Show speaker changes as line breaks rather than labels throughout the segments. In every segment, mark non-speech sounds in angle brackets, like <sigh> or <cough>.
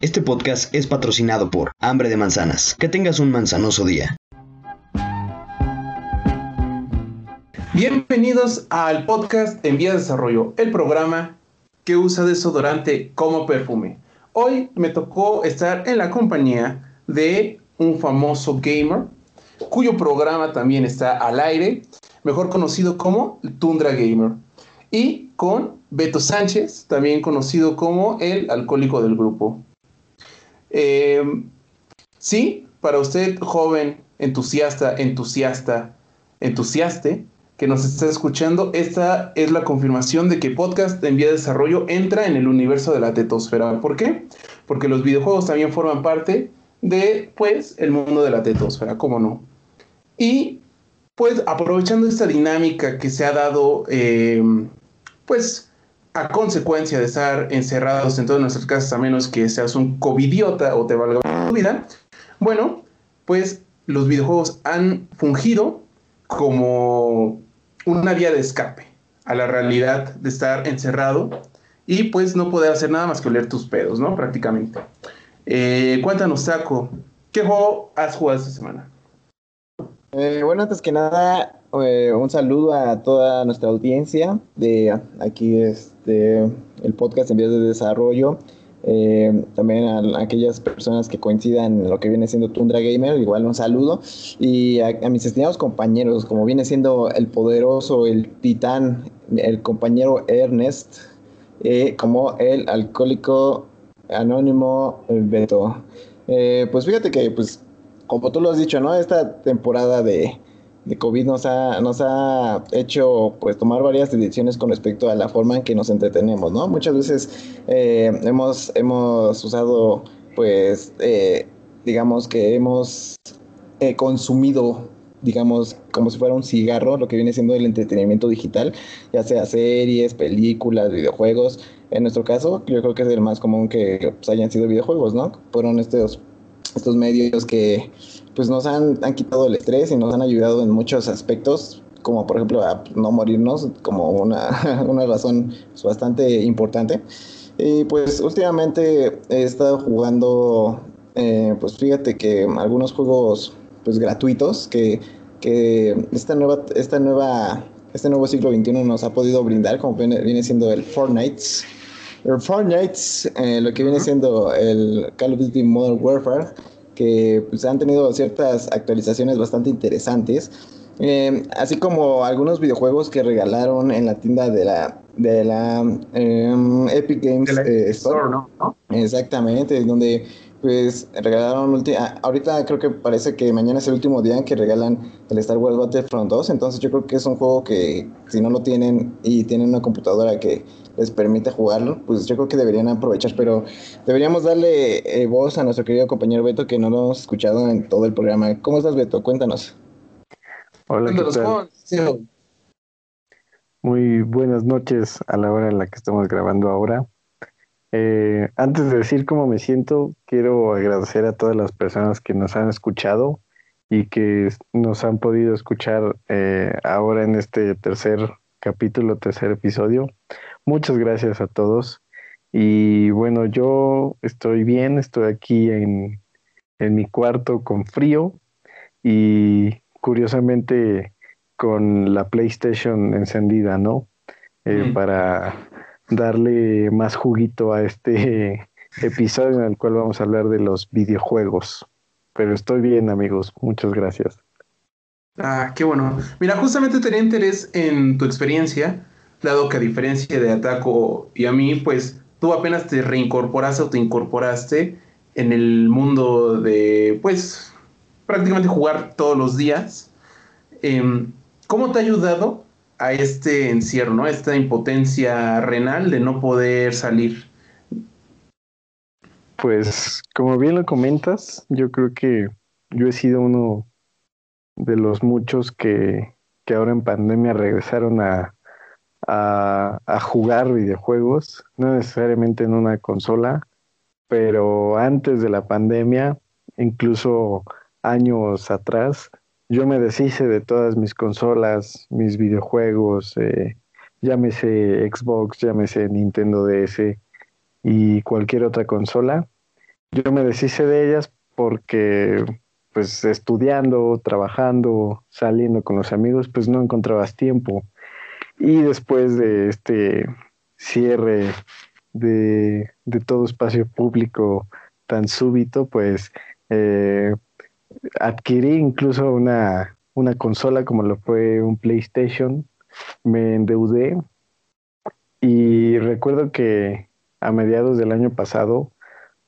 Este podcast es patrocinado por Hambre de Manzanas. Que tengas un manzanoso día.
Bienvenidos al podcast En Vía de Desarrollo, el programa que usa desodorante como perfume. Hoy me tocó estar en la compañía de un famoso gamer, cuyo programa también está al aire, mejor conocido como Tundra Gamer, y con Beto Sánchez, también conocido como el alcohólico del grupo. Eh, sí, para usted, joven, entusiasta, entusiasta, entusiaste, que nos está escuchando, esta es la confirmación de que podcast en vía de desarrollo entra en el universo de la tetosfera. ¿Por qué? Porque los videojuegos también forman parte de, pues, el mundo de la tetosfera, ¿cómo no? Y, pues, aprovechando esta dinámica que se ha dado, eh, pues, a consecuencia de estar encerrados en todas nuestras casas, a menos que seas un covidiota o te valga tu vida, bueno, pues, los videojuegos han fungido como una vía de escape a la realidad de estar encerrado y pues no poder hacer nada más que oler tus pedos, ¿no? Prácticamente. Eh, cuéntanos, Saco, ¿qué juego has jugado esta semana?
Eh, bueno, antes que nada, eh, un saludo a toda nuestra audiencia de aquí, este, el podcast en vías de desarrollo. Eh, también a, aquellas personas que coincidan en lo que viene siendo Tundra Gamer, igual un saludo. Y a, mis estimados compañeros, como viene siendo el poderoso, el titán, el compañero Ernest, eh, como el alcohólico anónimo Beto. Eh, pues fíjate que, pues, como tú lo has dicho, ¿no? Esta temporada de, de COVID nos ha, nos ha hecho pues tomar varias decisiones con respecto a la forma en que nos entretenemos, ¿no? Muchas veces eh, hemos, hemos usado pues eh, digamos que hemos eh, consumido digamos, como si fuera un cigarro, lo que viene siendo el entretenimiento digital, ya sea series, películas, videojuegos. En nuestro caso, yo creo que es el más común que pues, hayan sido videojuegos, ¿no? Fueron estos, estos medios que pues nos han, han quitado el estrés y nos han ayudado en muchos aspectos, como por ejemplo a no morirnos, como una, <laughs> una razón pues, bastante importante. Y pues últimamente he estado jugando, eh, pues fíjate que algunos juegos pues gratuitos que, que esta nueva, esta nueva, este nuevo siglo XXI nos ha podido brindar, como viene, viene siendo el Fortnite. El Fortnite, eh, lo que viene siendo el Call of Duty Modern Warfare, que pues, han tenido ciertas actualizaciones bastante interesantes. Eh, así como algunos videojuegos que regalaron en la tienda de la de la em, Epic Games
eh, Store, ¿no?
Exactamente, donde pues regalaron ahorita creo que parece que mañana es el último día en que regalan el Star Wars Battlefront 2, entonces yo creo que es un juego que si no lo tienen y tienen una computadora que les permite jugarlo, pues yo creo que deberían aprovechar, pero deberíamos darle eh, voz a nuestro querido compañero Beto que no lo hemos escuchado en todo el programa. ¿Cómo estás Beto? Cuéntanos.
Hola, ¿qué tal? Muy buenas noches a la hora en la que estamos grabando ahora. Eh, antes de decir cómo me siento, quiero agradecer a todas las personas que nos han escuchado y que nos han podido escuchar eh, ahora en este tercer capítulo, tercer episodio. Muchas gracias a todos. Y bueno, yo estoy bien, estoy aquí en, en mi cuarto con frío y curiosamente con la PlayStation encendida, ¿no? Eh, para darle más juguito a este <laughs> episodio en el cual vamos a hablar de los videojuegos. Pero estoy bien, amigos. Muchas gracias.
Ah, qué bueno. Mira, justamente tenía interés en tu experiencia, dado que a diferencia de Ataco y a mí, pues tú apenas te reincorporaste o te incorporaste en el mundo de, pues, prácticamente jugar todos los días. Em, ¿Cómo te ha ayudado a este encierro, ¿no? esta impotencia renal de no poder salir?
Pues como bien lo comentas, yo creo que yo he sido uno de los muchos que, que ahora en pandemia regresaron a, a, jugar videojuegos, no necesariamente en una consola, pero antes de la pandemia, incluso años atrás, yo me deshice de todas mis consolas, mis videojuegos, eh, llámese Xbox, llámese Nintendo DS y cualquier otra consola. yo me deshice de ellas porque pues estudiando, trabajando, saliendo con los amigos, pues no encontrabas tiempo. Y después de este cierre de, todo espacio público tan súbito, pues eh, adquirí incluso una, una consola como lo fue un PlayStation, me endeudé y recuerdo que a mediados del año pasado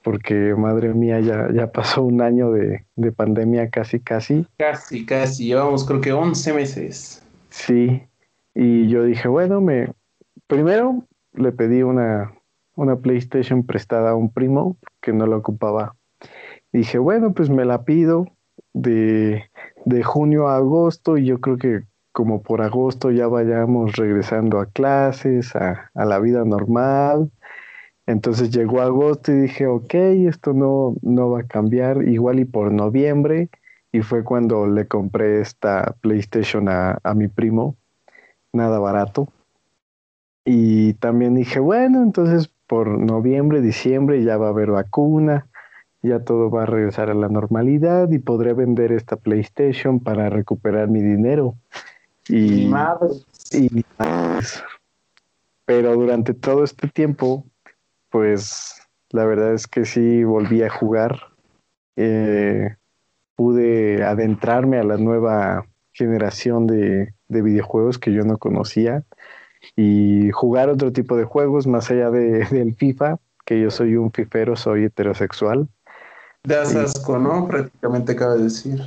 porque madre mía, ya, ya pasó un año de, pandemia casi, casi.
Casi, casi, llevamos creo que 11 meses.
Sí, y yo dije, bueno, me primero le pedí una, una PlayStation prestada a un primo que no la ocupaba. dije, bueno, pues me la pido de, de junio a agosto y yo creo que como por agosto ya vayamos regresando a clases, a, a la vida normal entonces llegó agosto y dije, ok, esto no, no va a cambiar, igual y por noviembre, y fue cuando le compré esta PlayStation a, a mi primo, nada barato. Y también dije, bueno, entonces por noviembre, diciembre ya va a haber vacuna, ya todo va a regresar a la normalidad y podré vender esta PlayStation para recuperar mi dinero. Y, y Pero durante todo este tiempo pues la verdad es que sí volví a jugar. Eh, pude adentrarme a la nueva generación de, videojuegos que yo no conocía y jugar otro tipo de juegos más allá de, del FIFA, que yo soy un fifero, soy heterosexual.
Das asco, ¿no? Prácticamente acaba de decir.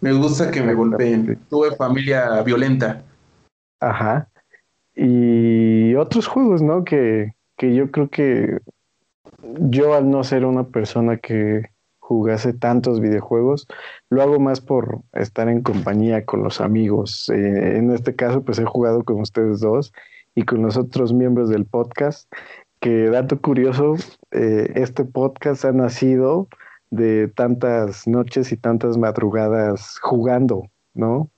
Me gusta que me golpeen. Tuve familia violenta.
Ajá. Y otros juegos, ¿no? Que, que yo creo que yo al no ser una persona que jugase tantos videojuegos, lo hago más por estar en compañía con los amigos. Eh, en este caso, pues he jugado con ustedes dos y con los otros miembros del podcast, que dato curioso, eh, este podcast ha nacido de tantas noches y tantas madrugadas jugando, ¿no?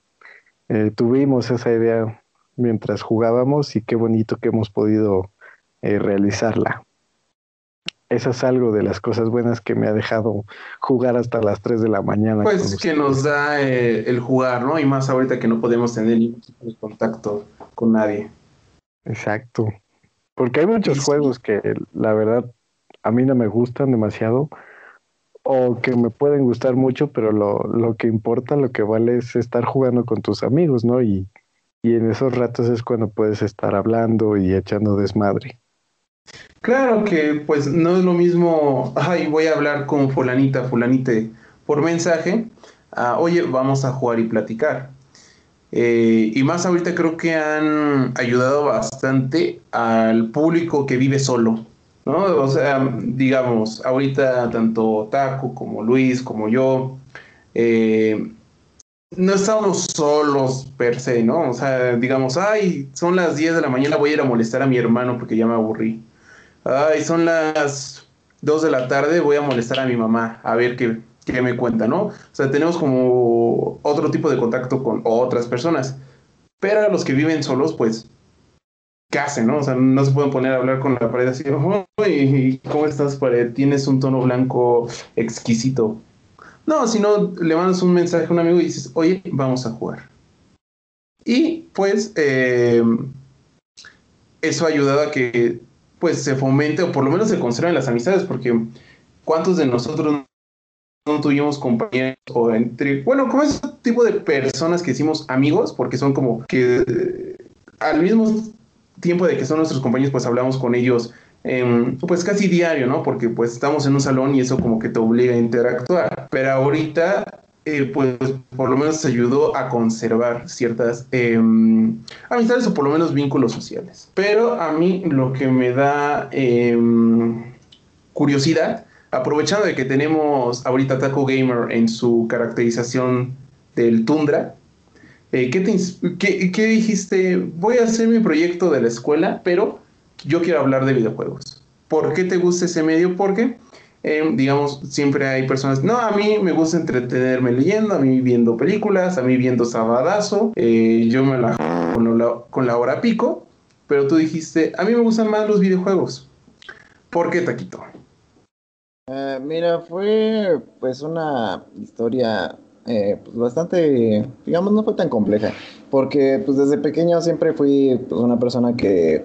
Eh, tuvimos esa idea mientras jugábamos y qué bonito que hemos podido realizarla. Esa es algo de las cosas buenas que me ha dejado jugar hasta las 3 de la mañana.
Pues que nos da eh, el jugar, ¿no? Y más ahorita que no podemos tener ningún tipo de contacto con nadie.
Exacto. Porque hay muchos juegos que la verdad a mí no me gustan demasiado o que me pueden gustar mucho, pero lo, lo que importa, lo que vale es estar jugando con tus amigos, ¿no? Y, y en esos ratos es cuando puedes estar hablando y echando desmadre.
Claro que pues no es lo mismo, ay, voy a hablar con fulanita, fulanite por mensaje, oye, vamos a jugar y platicar. Eh, y más ahorita creo que han ayudado bastante al público que vive solo, ¿no? O sea, digamos, ahorita tanto Taco como Luis como yo, eh, no estamos solos per se, ¿no? O sea, digamos, ay, son las 10 de la mañana, voy a ir a molestar a mi hermano porque ya me aburrí ay, son las 2 de la tarde, voy a molestar a mi mamá a ver qué, qué me cuenta, ¿no? O sea, tenemos como otro tipo de contacto con otras personas. Pero a los que viven solos, pues, ¿qué hacen, no? O sea, no se pueden poner a hablar con la pared así, ¿y ¿cómo estás, pared? Tienes un tono blanco exquisito. No, sino le mandas un mensaje a un amigo y dices, oye, vamos a jugar. Y pues, eh, eso ha ayudado a que pues se fomente o por lo menos se conserven las amistades, porque ¿cuántos de nosotros no tuvimos compañeros o entre, bueno, como ese tipo de personas que hicimos amigos, porque son como que eh, al mismo tiempo de que son nuestros compañeros, pues hablamos con ellos pues casi diario, ¿no? Porque pues estamos en un salón y eso como que te obliga a interactuar. Pero ahorita eh, pues por lo menos ayudó a conservar ciertas em, amistades o por lo menos vínculos sociales. Pero a mí lo que me da em, curiosidad, aprovechando de que tenemos ahorita Taco Gamer en su caracterización del Tundra, eh, ¿qué, ¿qué dijiste? Voy a hacer mi proyecto de la escuela, pero yo quiero hablar de videojuegos. ¿Por qué te gusta ese medio? Porque Em, digamos, siempre hay personas, no, a mí me gusta entretenerme leyendo, a mí viendo películas, a mí viendo Sabadazo, eh, yo me la con la, con la hora pico, pero tú dijiste, a mí me gustan más los videojuegos. ¿Por qué, Taquito?
Eh, mira, fue pues una historia eh, pues, bastante, digamos, no fue tan compleja, porque pues desde pequeño siempre fui pues, una persona que,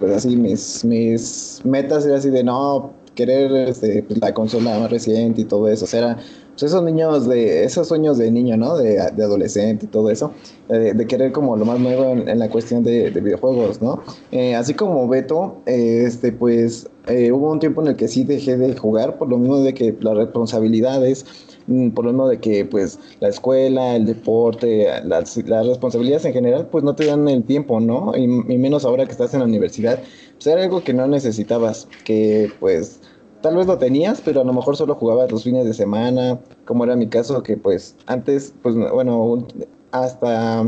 pues así, mis, mis metas eran así de no querer este, pues, la consola más reciente y todo eso, o sea, pues esos niños de, esos sueños de niño, ¿no? De, de adolescente y todo eso, de, querer como lo más nuevo en, la cuestión de, videojuegos, ¿no? Eh, así como Beto, este, pues eh, hubo un tiempo en el que sí dejé de jugar, por lo mismo de que las responsabilidades, mm, por lo mismo de que pues la escuela, el deporte, las, las responsabilidades en general, pues no te dan el tiempo, ¿no? Y menos ahora que estás en la universidad, pues era algo que no necesitabas, que pues tal vez lo tenías, pero a lo mejor solo jugabas los fines de semana, como era mi caso, que pues antes, pues bueno, hasta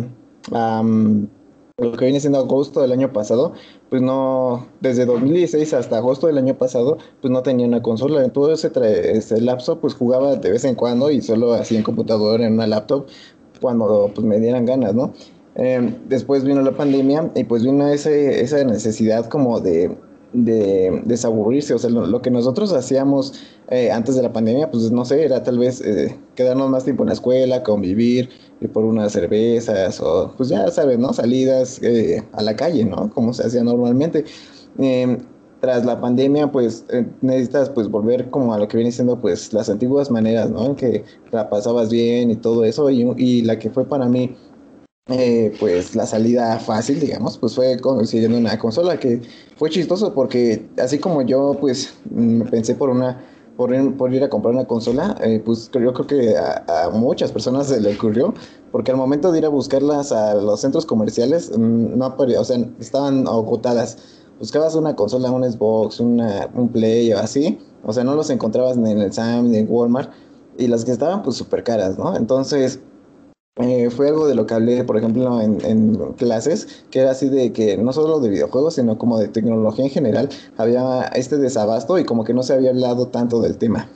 lo que viene siendo agosto del año pasado, pues no, desde 2016 hasta agosto del año pasado, pues no tenía una consola. En todo ese, ese lapso, pues jugaba de vez en cuando y solo así en computadora, en una laptop, cuando pues me dieran ganas, ¿no? Em, después vino la pandemia y pues vino ese, esa necesidad como de, de desaburrirse. O sea, lo, que nosotros hacíamos eh, antes de la pandemia, pues no sé, era tal vez eh, quedarnos más tiempo en la escuela, convivir, ir por unas cervezas o pues ya sabes, ¿no? Salidas eh, a la calle, ¿no? Como se hacía normalmente. Em, tras la pandemia, pues necesitas pues volver como a lo que viene siendo pues las antiguas maneras, ¿no? En que la pasabas bien y todo eso. Y, y la que fue para mí eh, pues la salida fácil, digamos, pues fue consiguiendo una consola que fue chistoso porque así como yo pues me pensé por una por ir, a comprar una consola, eh, pues yo creo que a, muchas personas se le ocurrió, porque al momento de ir a buscarlas a los centros comerciales, mm, no o sea, estaban agotadas. Buscabas una consola, un Xbox, una, un Play o así, o sea, no los encontrabas ni en el Sam ni en Walmart, y las que estaban pues súper caras, ¿no? Entonces, eh, fue algo de lo que hablé, por ejemplo, en, clases, que era así de que no solo de videojuegos, sino como de tecnología en general, había este desabasto y como que no se había hablado tanto del tema.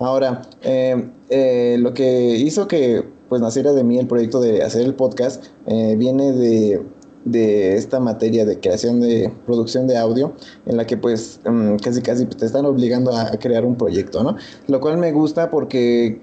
Ahora, eh, eh, lo que hizo que pues naciera de mí el proyecto de hacer el podcast viene de, de, esta materia de creación de producción de audio, en la que pues mm, casi casi te están obligando a, crear un proyecto, ¿no? Lo cual me gusta porque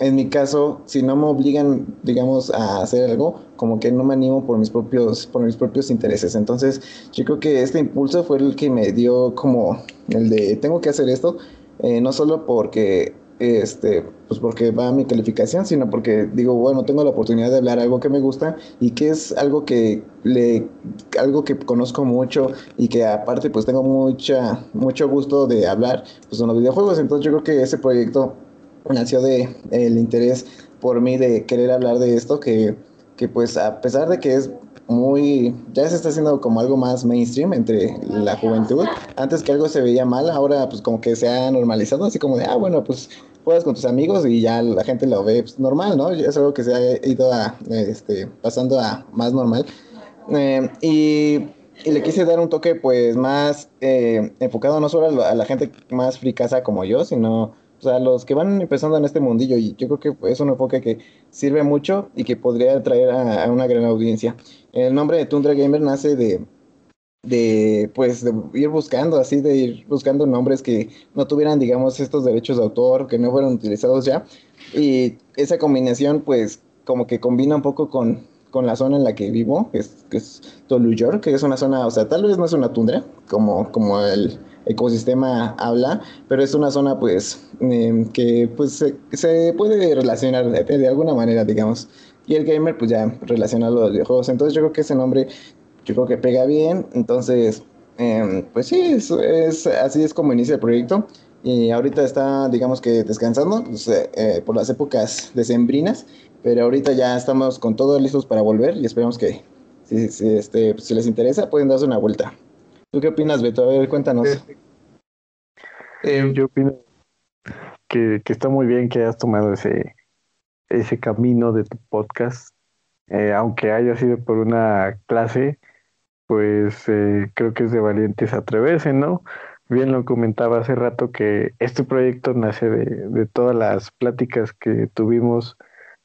en mi caso, si no me obligan, digamos, a hacer algo, como que no me animo por mis propios, por mis propios intereses. Entonces, yo creo que este impulso fue el que me dio como el de tengo que hacer esto, eh, no solo porque este, pues porque va a mi calificación, sino porque digo, bueno, tengo la oportunidad de hablar algo que me gusta y que es algo que le, algo que conozco mucho y que aparte pues tengo mucha, mucho gusto de hablar, pues son los videojuegos. Entonces yo creo que ese proyecto nació de el interés por mí de querer hablar de esto, que, que pues a pesar de que es muy, ya se está haciendo como algo más mainstream entre la juventud, antes que algo se veía mal, ahora pues como que se ha normalizado, así como de, ah, bueno, pues juegas con tus amigos y ya la gente lo ve pues, normal, ¿no? Es algo que se ha ido a, este, pasando a más normal. Y, y, le quise dar un toque pues más eh, enfocado no solo a la, gente más fricasa como yo, sino o sea, los que van empezando en este mundillo, y yo creo que es un enfoque que sirve mucho y que podría atraer a, una gran audiencia. El nombre de Tundra Gamer nace de, de, pues, de ir buscando, así, de ir buscando nombres que no tuvieran, digamos, estos derechos de autor, que no fueran utilizados ya. Y esa combinación, pues, como que combina un poco con, con la zona en la que vivo, que es, que es York, que es una zona, o sea, tal vez no es una tundra, como, como el ecosistema habla, pero es una zona pues em, que pues se, puede relacionar de, alguna manera, digamos. Y el gamer pues ya relaciona a los videojuegos. Entonces yo creo que ese nombre yo creo que pega bien. Entonces, em, pues sí, es, así es como inicia el proyecto. Y ahorita está, digamos que descansando pues, eh, eh, por las épocas decembrinas, pero ahorita ya estamos con todo listos para volver y esperamos que si, si, este, si les interesa pueden darse una vuelta. ¿Tú qué opinas, Beto? A ver, cuéntanos.
Eh, yo opino que, está muy bien que hayas tomado ese, ese camino de tu podcast. Eh, aunque haya sido por una clase, pues eh, creo que es de valientes atreverse, ¿no? Bien lo comentaba hace rato que este proyecto nace de, de todas las pláticas que tuvimos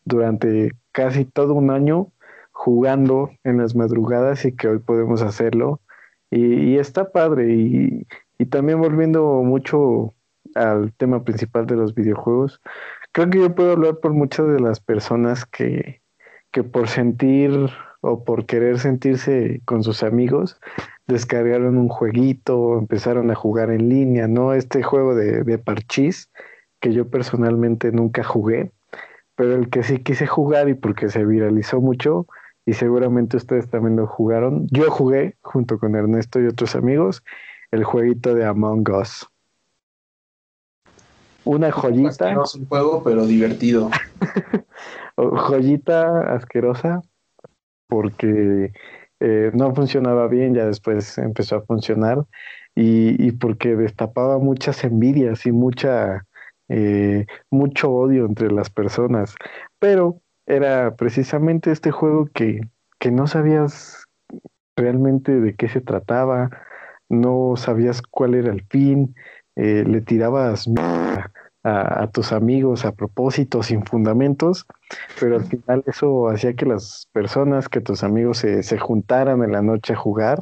durante casi todo un año jugando en las madrugadas y que hoy podemos hacerlo y, está padre. Y, y, también volviendo mucho al tema principal de los videojuegos, creo que yo puedo hablar por muchas de las personas que, que por sentir o por querer sentirse con sus amigos, descargaron un jueguito, empezaron a jugar en línea, ¿no? Este juego de, de que yo personalmente nunca jugué, pero el que sí quise jugar y porque se viralizó mucho, y seguramente ustedes también lo jugaron, yo jugué junto con Ernesto y otros amigos el jueguito de Among Us. Una joyita.
No es un juego, pero divertido. <laughs>
joyita asquerosa, porque eh, no funcionaba bien, ya después empezó a funcionar y, porque destapaba muchas envidias y mucha, eh, mucho odio entre las personas. Pero era precisamente este juego que, que no sabías realmente de qué se trataba, no sabías cuál era el fin, eh, le tirabas a, tus amigos a propósito, sin fundamentos, pero al final eso hacía que las personas, que tus amigos se, se juntaran en la noche a jugar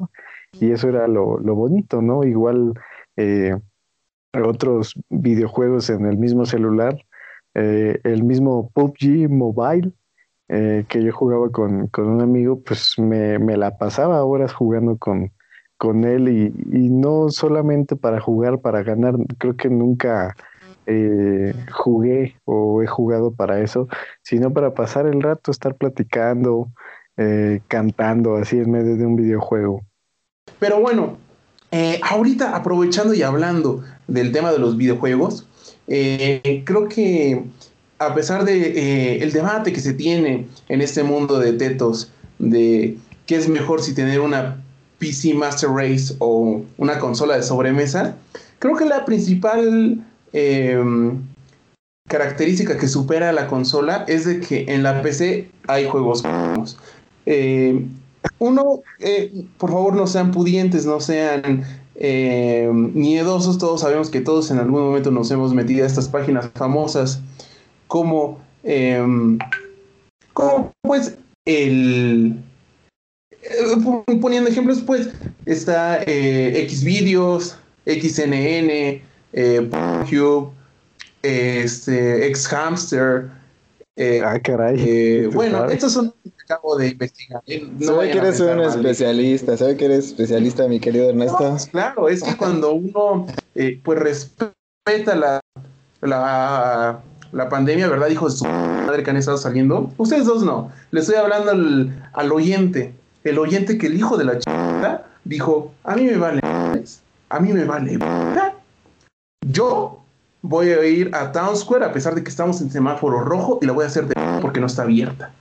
y eso era lo, lo bonito, ¿no? Igual eh, otros videojuegos en el mismo celular, eh, el mismo PUBG Mobile, eh, que yo jugaba con, con, un amigo, pues me, me la pasaba horas jugando con, con él y, y, no solamente para jugar, para ganar, creo que nunca eh, jugué o he jugado para eso, sino para pasar el rato, estar platicando, cantando, así en medio de un videojuego.
Pero bueno, ahorita aprovechando y hablando del tema de los videojuegos, creo que a pesar de el debate que se tiene en este mundo de tetos, de qué es mejor si tener una PC Master Race o una consola de sobremesa, creo que la principal Em, característica que supera a la consola es de que en la PC hay juegos eh, uno, eh, por favor, no sean pudientes, no sean em, miedosos. Todos sabemos que todos en algún momento nos hemos metido a estas páginas famosas como, como pues el poniendo ejemplos, pues está eh, Xvideos, XNN, eh, Cube, este, Ex Hamster.
Eh, ah, caray.
Eh, bueno, estos son acabo de investigar.
¿eh? No sabe que eres un especialista, sabe que eres especialista, mi querido Ernesto.
Pues, claro, es que <laughs> cuando uno eh, pues respeta la, la, la pandemia, ¿verdad? Dijo su madre que han estado saliendo. Ustedes dos no. Le estoy hablando al, al oyente. El oyente que el hijo de la chica dijo, a mí me vale, a mí me vale yo voy a ir a Town Square a pesar de que estamos en semáforo rojo y la voy a hacer de porque no está abierta.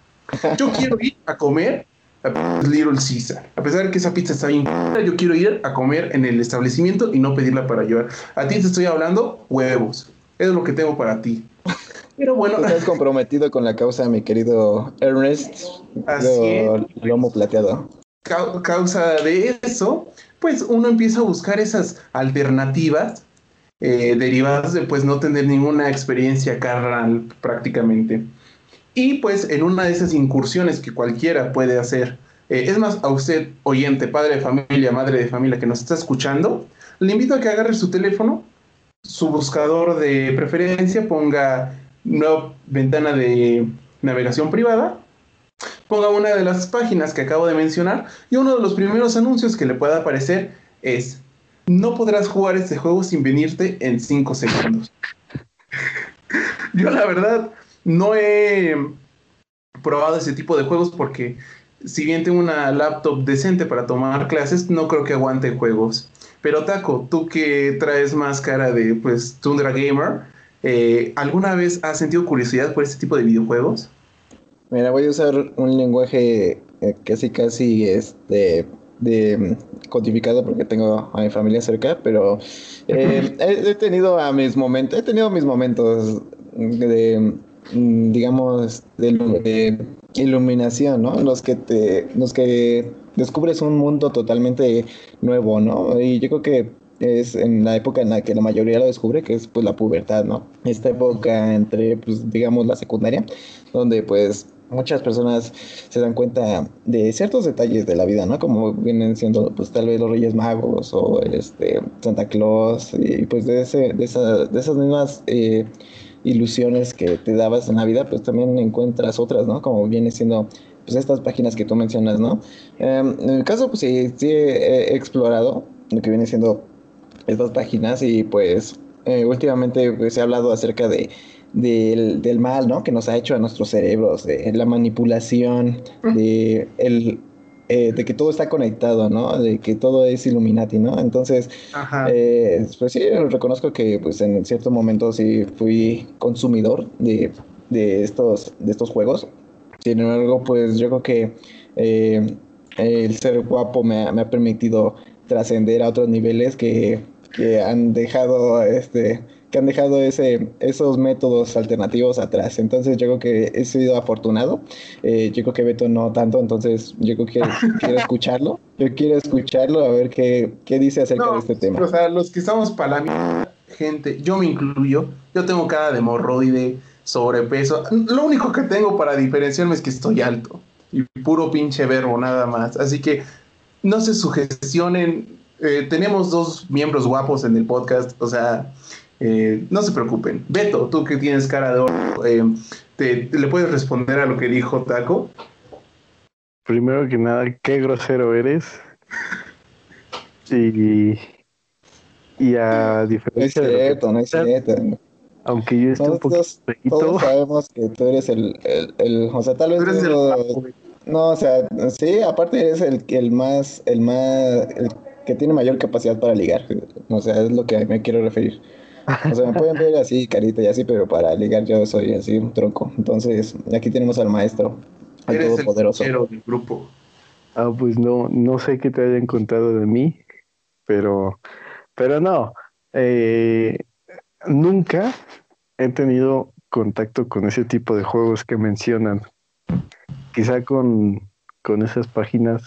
Yo quiero ir a comer a Little Caesar. A pesar de que esa pizza está bien, yo quiero ir a comer en el establecimiento y no pedirla para llevar. A ti te estoy hablando huevos. Es lo que tengo para ti. Pero bueno.
Estás comprometido con la causa, mi querido Ernest. Así Lomo plateado.
causa de eso, pues uno empieza a buscar esas alternativas eh, derivadas de pues no tener ninguna experiencia carnal prácticamente. Y pues en una de esas incursiones que cualquiera puede hacer, eh, es más, a usted, oyente, padre de familia, madre de familia que nos está escuchando, le invito a que agarre su teléfono, su buscador de preferencia, ponga nueva ventana de navegación privada, ponga una de las páginas que acabo de mencionar y uno de los primeros anuncios que le pueda aparecer es no podrás jugar este juego sin venirte en 5 segundos. <laughs> Yo la verdad no he probado ese tipo de juegos porque si bien tengo una laptop decente para tomar clases, no creo que aguante juegos. Pero Taco, tú que traes más cara de pues Tundra Gamer, eh, ¿alguna vez has sentido curiosidad por este tipo de videojuegos?
Mira, voy a usar un lenguaje eh, casi casi este de mm, codificado porque tengo a mi familia cerca, pero eh, he, tenido a mis momentos, he tenido mis momentos de, digamos, de, iluminación, ¿no? Los que te, los que descubres un mundo totalmente nuevo, ¿no? Y yo creo que es en la época en la que la mayoría lo descubre, que es pues la pubertad, ¿no? Esta época entre, pues, digamos, la secundaria, donde pues muchas personas se dan cuenta de ciertos detalles de la vida, ¿no? Como vienen siendo, pues, tal vez los Reyes Magos o este Santa Claus y pues de, ese, de, esa, de esas mismas eh, ilusiones que te dabas en la vida, pues también encuentras otras, ¿no? Como viene siendo pues estas páginas que tú mencionas, ¿no? Em, en el caso, pues sí, sí he explorado lo que viene siendo estas páginas y pues eh, últimamente pues, se ha hablado acerca de del, del, mal, ¿no? Que nos ha hecho a nuestros cerebros, de la manipulación, de el eh, de que todo está conectado, ¿no? De que todo es Illuminati, ¿no? Entonces, eh, pues sí, reconozco que pues en cierto momento sí fui consumidor de, de, estos, de estos juegos. Sin embargo, pues yo creo que eh, el ser guapo me ha, me ha permitido trascender a otros niveles que, que han dejado este que han dejado ese, esos métodos alternativos atrás. Entonces yo creo que he sido afortunado. Eh, yo creo que Beto no tanto, entonces yo creo que <laughs> quiero escucharlo. Yo quiero escucharlo a ver qué, qué dice acerca de este tema.
O sea, los que estamos para la gente, yo me incluyo, yo tengo cara de hemorroide, sobrepeso. Lo único que tengo para diferenciarme es que estoy alto y puro pinche verbo nada más. Así que no se sugestionen. Eh, tenemos dos miembros guapos en el podcast, o sea, eh, no se preocupen. Beto, tú que tienes cara de oro, eh, te, ¿le puedes responder a lo que dijo Taco?
Primero que nada, qué grosero eres. Y, y a diferencia
de. no es cierto.
Aunque yo esté un poquito.
Todos sabemos que tú eres el. el, el o sea, tal vez. no, o sea, sí, aparte eres el, el más. El más. Que tiene mayor capacidad para ligar. O sea, es lo que me quiero referir. O sea, me pueden ver así, carita y así, pero para ligar yo soy así un tronco. Entonces, aquí tenemos al maestro, al
Eres todopoderoso. El del grupo.
Ah, pues no, no sé qué te hayan contado de mí, pero, pero no. Eh, nunca he tenido contacto con ese tipo de juegos que mencionan. Quizá con, con esas páginas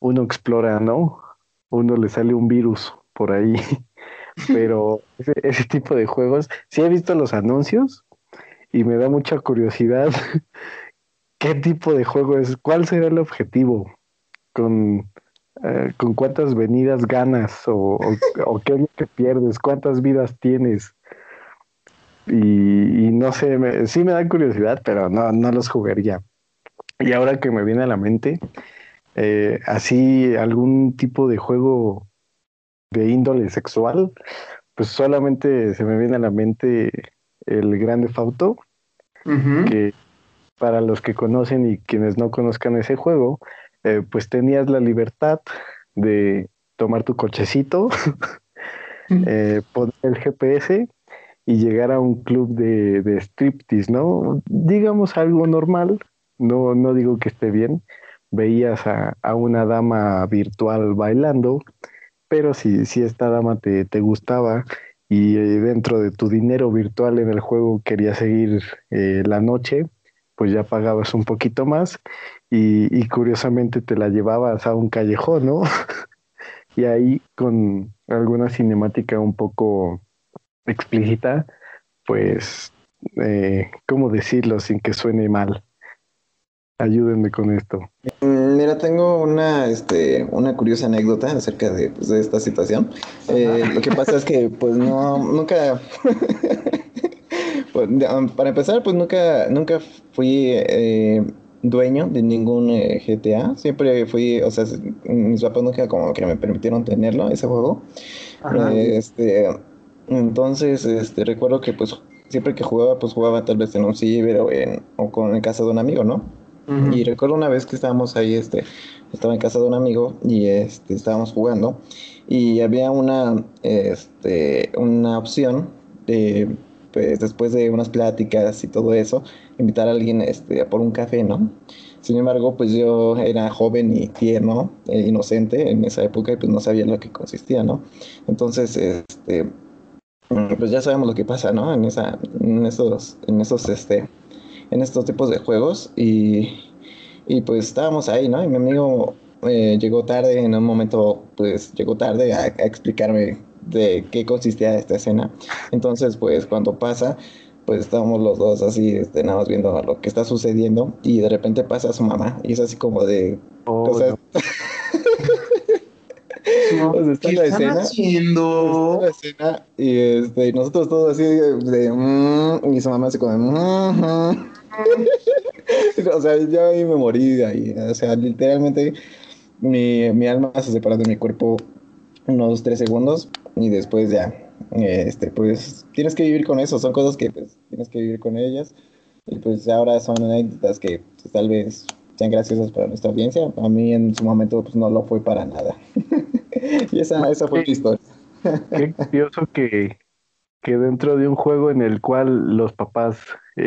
uno explora, ¿no? Uno le sale un virus por ahí. <laughs> pero ese, tipo de juegos, sí he visto los anuncios y me da mucha curiosidad <laughs> qué tipo de juego es, cuál será el objetivo, con, eh, con cuántas venidas ganas o, qué es lo que pierdes, cuántas vidas tienes. Y, no sé, me, sí me da curiosidad, pero no, no los jugaría. Y ahora que me viene a la mente, eh, así algún tipo de juego de índole sexual, pues solamente se me viene a la mente el Grande Fauto, que para los que conocen y quienes no conozcan ese juego, eh, pues tenías la libertad de tomar tu cochecito, eh, poner el GPS y llegar a un club de, de striptease, ¿no? Digamos algo normal, no, no digo que esté bien, veías a, a una dama virtual bailando, pero si, si esta dama te, te gustaba y eh, dentro de tu dinero virtual en el juego querías seguir eh, la noche, pues ya pagabas un poquito más y, curiosamente te la llevabas a un callejón, ¿no? <laughs> y ahí con alguna cinemática un poco explícita, pues, eh, ¿cómo decirlo sin que suene mal? Ayúdenme con esto.
Mm, mira, tengo una, este, una curiosa anécdota acerca de, pues, de esta situación. Eh, lo que pasa es que, pues, no, nunca, <laughs> pues, um, para empezar, pues, nunca, nunca fui eh, dueño de ningún eh, GTA. Siempre fui, o sea, mis papás nunca como que me permitieron tenerlo, ese juego. este, entonces, este, recuerdo que, pues, siempre que jugaba, pues, jugaba tal vez en un ciber o, en, o con el casa de un amigo, ¿no? Y recuerdo una vez que estábamos ahí, este, estaba en casa de un amigo y este, estábamos jugando y había una, este, una opción de, pues después de unas pláticas y todo eso, invitar a alguien este, a por un café, ¿no? Sin embargo, pues yo era joven y tierno, e inocente en esa época y pues no sabía lo que consistía, ¿no? Entonces, este, pues ya sabemos lo que pasa, ¿no? En esa, en esos, en esos, este, en estos tipos de juegos y, y pues estábamos ahí, ¿no? Y mi amigo eh, llegó tarde, en un momento pues llegó tarde a, explicarme de qué consistía esta escena. Entonces pues cuando pasa, pues estábamos los dos así, este, nada más viendo lo que está sucediendo y de repente pasa su mamá y es así como de...
Oh, <laughs>
está la escena, haciendo? la escena y este, nosotros todos así de... Mm", y su mamá así como... Mm, <laughs> o sea, yo ahí me morí de ahí. O sea, literalmente mi, mi alma se separó de mi cuerpo unos tres segundos y después ya, este, pues tienes que vivir con eso, son cosas que pues, tienes que vivir con ellas. Y pues ahora son anécdotas que pues, tal vez sean graciosas para nuestra audiencia, a mí en su momento pues no lo fue para nada. <laughs> Y esa, esa fue mi historia.
Qué curioso que, que dentro de un juego en el cual los papás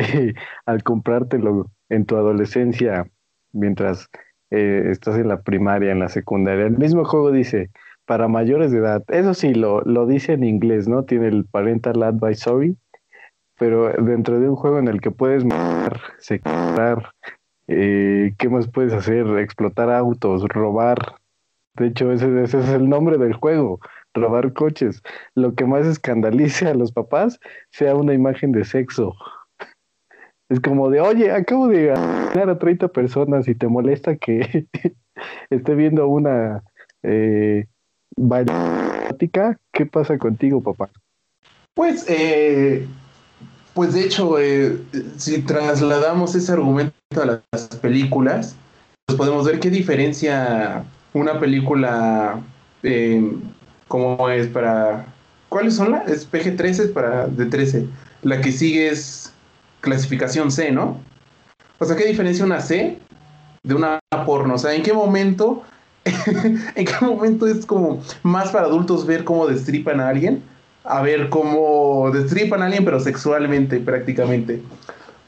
<laughs> al comprártelo en tu adolescencia mientras eh, estás en la primaria, en la secundaria, el mismo juego dice para mayores de edad. Eso sí, lo, lo dice en inglés, ¿no? Tiene el parental advisory, pero dentro de un juego en el que puedes matar, secuestrar, eh, ¿qué más puedes hacer? Explotar autos, robar. De hecho, ese, ese es el nombre del juego, robar coches. Lo que más escandalice a los papás sea una imagen de sexo. Es como de, oye, acabo de ganar a 30 personas y te molesta que <laughs> esté viendo una eh, ¿qué pasa contigo, papá?
Pues, eh, pues de hecho, eh, si trasladamos ese argumento a las películas, pues podemos ver qué diferencia una película eh, como es para... ¿Cuáles son las? Es PG-13, es para de 13. La que sigue es clasificación C, ¿no? O sea, ¿qué diferencia una C de una porno? O sea, ¿en qué momento <laughs> ¿En qué momento es como más para adultos ver cómo destripan a alguien? A ver cómo destripan a alguien, pero sexualmente prácticamente.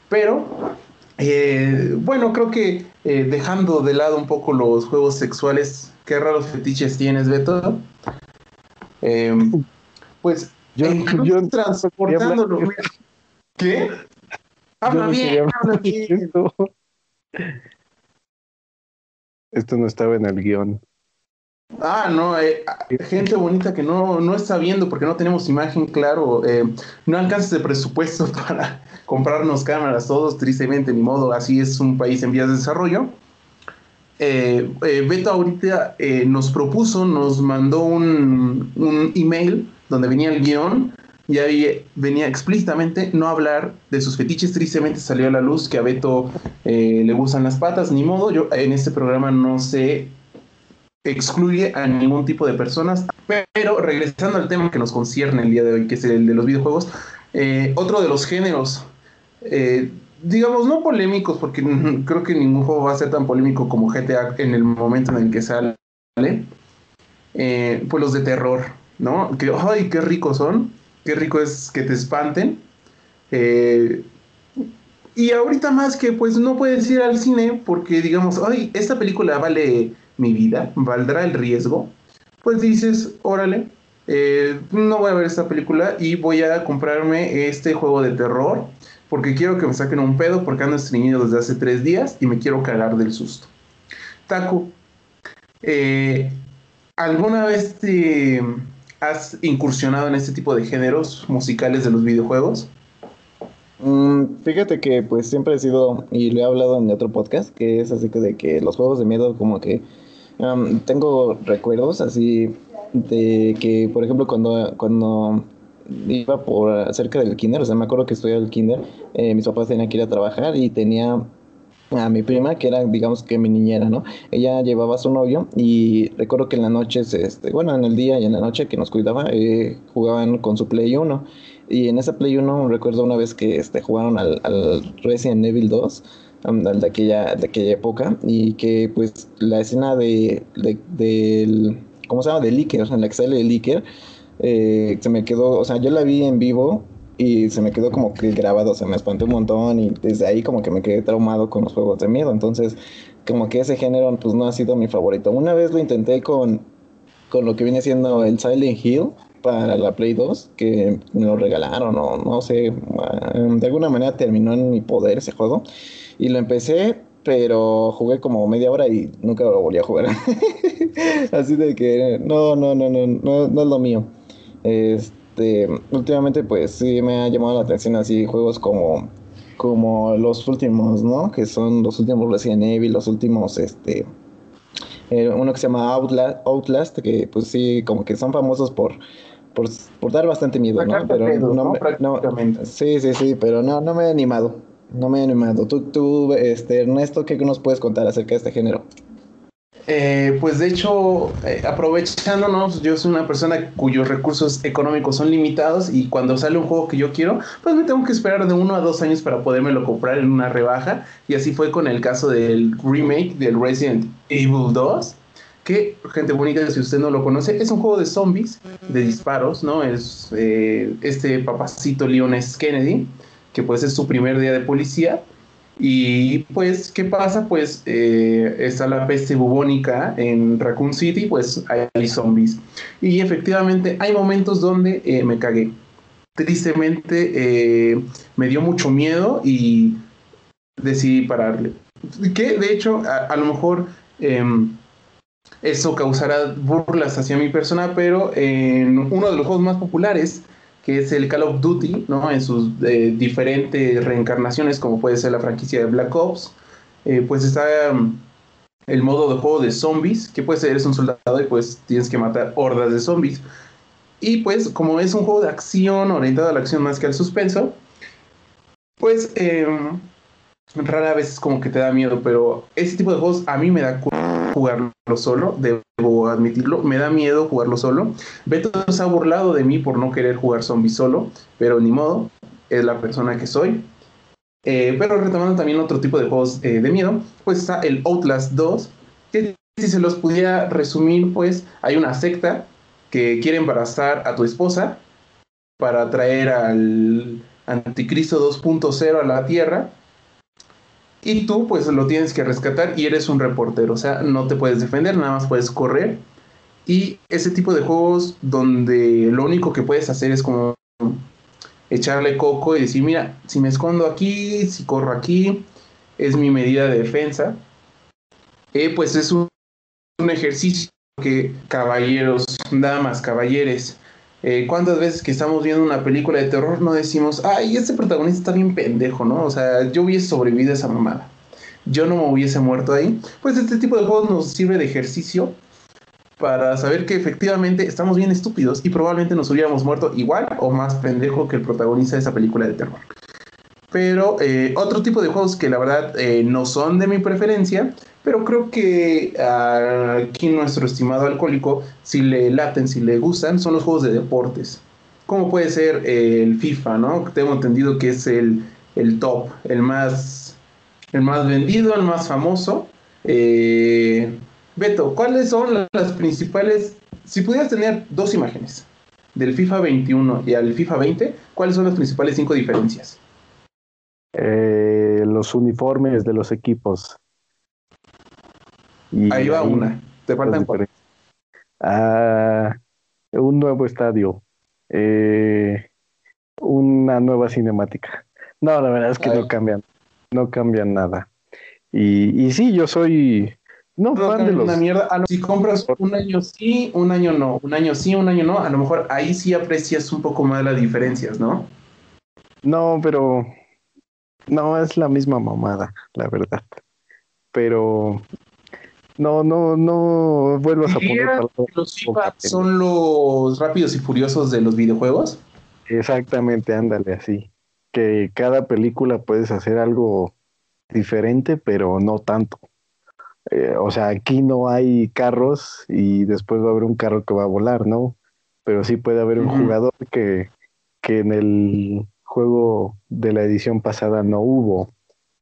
Pero, eh, bueno, creo que eh, dejando de lado un poco los juegos sexuales, qué raros fetiches tienes, Beto. Em, pues, yo, yo <laughs> transportándolo. ¿Qué? Habla bien, habla bien.
Esto no estaba en el guion.
Ah, no, eh, gente bonita que no, no está viendo porque no tenemos imagen, claro. Eh, no alcanzas de presupuesto <laughs> para comprarnos cámaras todos, tristemente, ni modo, así es un país en vías de desarrollo. Eh, Beto ahorita nos propuso, nos mandó un, un, email donde venía el guion y ahí venía explícitamente no hablar de sus fetiches. Tristemente salió a la luz que a Beto eh, le gustan las patas, ni modo. Yo en este programa no se excluye a ningún tipo de personas. Pero regresando al tema que nos concierne el día de hoy, que es el de los videojuegos, eh, otro de los géneros, eh, digamos, no polémicos, porque <laughs> creo que ningún juego va a ser tan polémico como GTA en el momento en el que sale, pues los de terror, ¿no? Que, ay, qué ricos son qué rico es que te espanten. Eh, y ahorita más que pues no puedes ir al cine porque digamos, ay, esta película vale mi vida, valdrá el riesgo. Pues dices, órale, eh, no voy a ver esta película y voy a comprarme este juego de terror porque quiero que me saquen un pedo porque ando estreñido desde hace tres días y me quiero cagar del susto. Taco, eh, ¿alguna vez te has incursionado en este tipo de géneros musicales de los videojuegos?
Mm, fíjate que pues siempre he sido, y lo he hablado en otro podcast, que es así que de que los juegos de miedo como que tengo recuerdos así de que, por ejemplo, cuando, cuando iba por cerca del kinder, o sea, me acuerdo que estudiaba el kinder, eh, mis papás tenían que ir a trabajar y tenía a mi prima, que era, digamos que mi niñera, ¿no? Ella llevaba a su novio y recuerdo que en las noches, este, bueno, en el día y en la noche que nos cuidaba, eh, jugaban con su Play 1. Y en esa Play 1 recuerdo una vez que este, jugaron al, Resident Evil 2, de, aquella, de aquella época, y que pues la escena de, de del, ¿cómo se llama? De Licker, en la que sale el Licker, eh, se me quedó, o sea, yo la vi en vivo y se me quedó como que grabado, se me espantó un montón y desde ahí como que me quedé traumado con los juegos de miedo, entonces como que ese género pues no ha sido mi favorito. Una vez lo intenté con, con lo que viene siendo el Silent Hill para la Play 2, que me lo regalaron o no sé, de alguna manera terminó en mi poder ese juego y lo empecé, pero jugué como media hora y nunca lo volví a jugar. <laughs> Así de que no, no, no, no, no, no es lo mío. Este este, últimamente pues sí me ha llamado la atención así juegos como, como los últimos, ¿no? Que son los últimos Resident Evil, los últimos, este, eh, uno que se llama Outlast, Outlast, que pues sí, como que son famosos por, por, dar bastante miedo, ¿no? Pero no, sí, sí, sí, pero no, no me he animado, no me he animado. Tú, tú, este, Ernesto, ¿qué nos puedes contar acerca de este género?
Eh, pues de hecho, eh, aprovechándonos, yo soy una persona cuyos recursos económicos son limitados y cuando sale un juego que yo quiero, pues me tengo que esperar de uno a dos años para podérmelo comprar en una rebaja. Y así fue con el caso del remake del Resident Evil 2. Que, gente bonita, si usted no lo conoce, es un juego de zombies, de disparos, ¿no? Es eh, este papacito Leon S. Kennedy, que pues es su primer día de policía y pues, ¿qué pasa? Pues eh, está la peste bubónica en Raccoon City, pues hay zombies. Y efectivamente hay momentos donde eh, me cagué. Tristemente eh, me dio mucho miedo y decidí pararle. Que de hecho, a, lo mejor em, eso causará burlas hacia mi persona, pero en uno de los juegos más populares que es el Call of Duty, ¿no? En sus eh, diferentes reencarnaciones, como puede ser la franquicia de Black Ops, eh, pues está um, el modo de juego de zombies, que puede ser, eres un soldado y pues tienes que matar hordas de zombies. Y pues como es un juego de acción, orientado a la acción más que al suspenso, pues em, rara vez es como que te da miedo, pero ese tipo de juegos a mí me da jugarlo solo, debo admitirlo. Me da miedo jugarlo solo. Beto se ha burlado de mí por no querer jugar zombie solo, pero ni modo, es la persona que soy. Eh, pero retomando también otro tipo de juegos eh, de miedo, pues está el Outlast 2, que si se los pudiera resumir, pues hay una secta que quiere embarazar a tu esposa para traer al anticristo 2.0 a la Tierra y tú pues lo tienes que rescatar y eres un reportero, o sea, no te puedes defender, nada más puedes correr. Y ese tipo de juegos donde lo único que puedes hacer es como echarle coco y decir, mira, si me escondo aquí, si corro aquí, es mi medida de defensa. Eh, pues es un, un ejercicio que caballeros, damas, caballeres, eh, ¿Cuántas veces que estamos viendo una película de terror no decimos, ay, este protagonista está bien pendejo, ¿no? O sea, yo hubiese sobrevivido a esa mamada. Yo no me hubiese muerto ahí. Pues este tipo de juegos nos sirve de ejercicio para saber que efectivamente estamos bien estúpidos y probablemente nos hubiéramos muerto igual o más pendejo que el protagonista de esa película de terror. Pero eh, otro tipo de juegos que la verdad eh, no son de mi preferencia pero creo que aquí nuestro estimado alcohólico, si le laten, si le gustan, son los juegos de deportes. Como puede ser el FIFA, ¿no? Tengo entendido que es el, top, el más, el más vendido, el más famoso. Eh, Beto, ¿cuáles son las principales? Si pudieras tener dos imágenes del FIFA 21 y al FIFA 20, ¿cuáles son las principales cinco diferencias?
Eh, los uniformes de los equipos
ahí va una. Te faltan cuatro.
Ah, un nuevo estadio. Eh, una nueva cinemática. No, la verdad es que no cambian. No cambian nada. Y, y sí, yo soy. No, fan de los.
Una mierda. si compras un año sí, un año no. Un año sí, un año no. A lo mejor ahí sí aprecias un poco más las diferencias, ¿no?
No, pero. No, es la misma mamada, la verdad. Pero no, no, no vuelvas a poner.
¿Los son los rápidos y furiosos de los videojuegos?
Exactamente, ándale, así. Que cada película puedes hacer algo diferente, pero no tanto. Eh, o sea, aquí no hay carros y después va a haber un carro que va a volar, ¿no? Pero sí puede haber un jugador que, que en el juego de la edición pasada no hubo.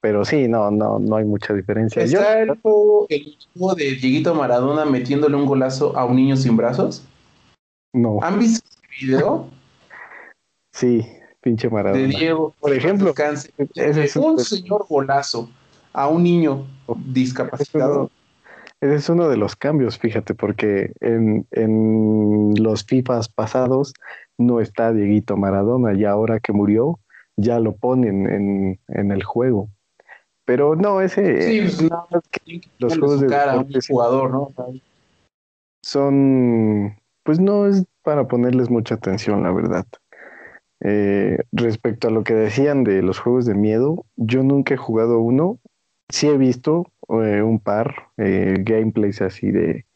Pero sí, no, no, no hay mucha diferencia.
¿Está el, juego, de Dieguito Maradona metiéndole un golazo a un niño sin brazos?
No.
¿Han visto ese video? <laughs>
Sí, pinche Maradona.
De Diego, por ejemplo. Es un señor golazo a un niño discapacitado.
Ese es uno de los cambios, fíjate, porque en, en los FIFAs pasados no está Dieguito Maradona y ahora que murió ya lo ponen en, en el juego. Pero no, ese.
Sí, pues, no,
los juegos de
cara, un jugador, ¿no?
Son. Pues no es para ponerles mucha atención, la verdad. Eh, respecto a lo que decían de los juegos de miedo, yo nunca he jugado uno. Sí he visto eh, un par eh, gameplays así de,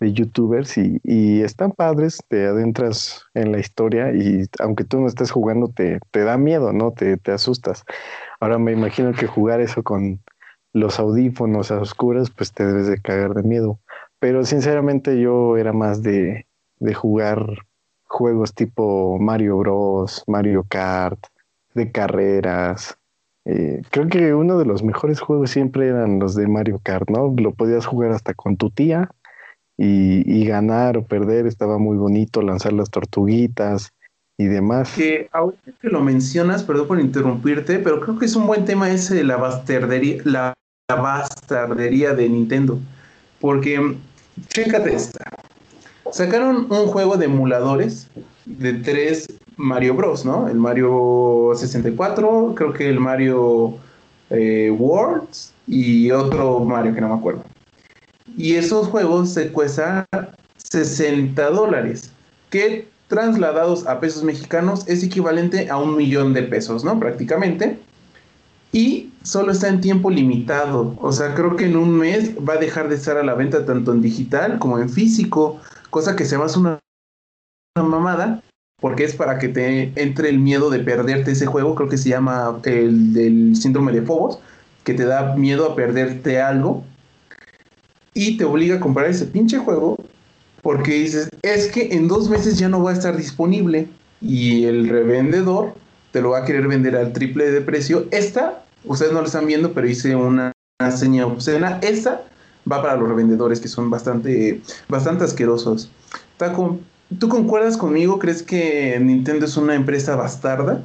de youtubers y, están padres, te adentras en la historia y aunque tú no estés jugando te, te da miedo, ¿no? Te, te asustas. Ahora me imagino que jugar eso con los audífonos a oscuras, pues te debes de cagar de miedo. Pero sinceramente yo era más de, de jugar juegos tipo Mario Bros, Mario Kart, de carreras. Eh, creo que uno de los mejores juegos siempre eran los de Mario Kart, ¿no? Lo podías jugar hasta con tu tía y, ganar o perder, estaba muy bonito, lanzar las tortuguitas y demás.
Que ahorita que lo mencionas, perdón por interrumpirte, pero creo que es un buen tema ese de la bastardería, la, bastardería de Nintendo. Porque, chécate esta, Sacaron un juego de emuladores de tres Mario Bros, ¿no? El Mario 64, creo que el Mario eh, Worlds y otro Mario que no me acuerdo. Y esos juegos se cuestan 60 dólares, que trasladados a pesos mexicanos es equivalente a un millón de pesos, ¿no? Prácticamente. Y solo está en tiempo limitado. O sea, creo que en un mes va a dejar de estar a la venta tanto en digital como en físico cosa que se va una, una mamada, porque es para que te entre el miedo de perderte ese juego, creo que se llama el del síndrome de Fobos, que te da miedo a perderte algo y te obliga a comprar ese pinche juego porque dices, es que en dos meses ya no va a estar disponible y el revendedor te lo va a querer vender al triple de precio. Esta, ustedes no lo están viendo, pero hice una, una seña obscena. Esta va para los revendedores que son bastante, bastante asquerosos. Taco, ¿tú concuerdas conmigo? ¿Crees que Nintendo es una empresa bastarda?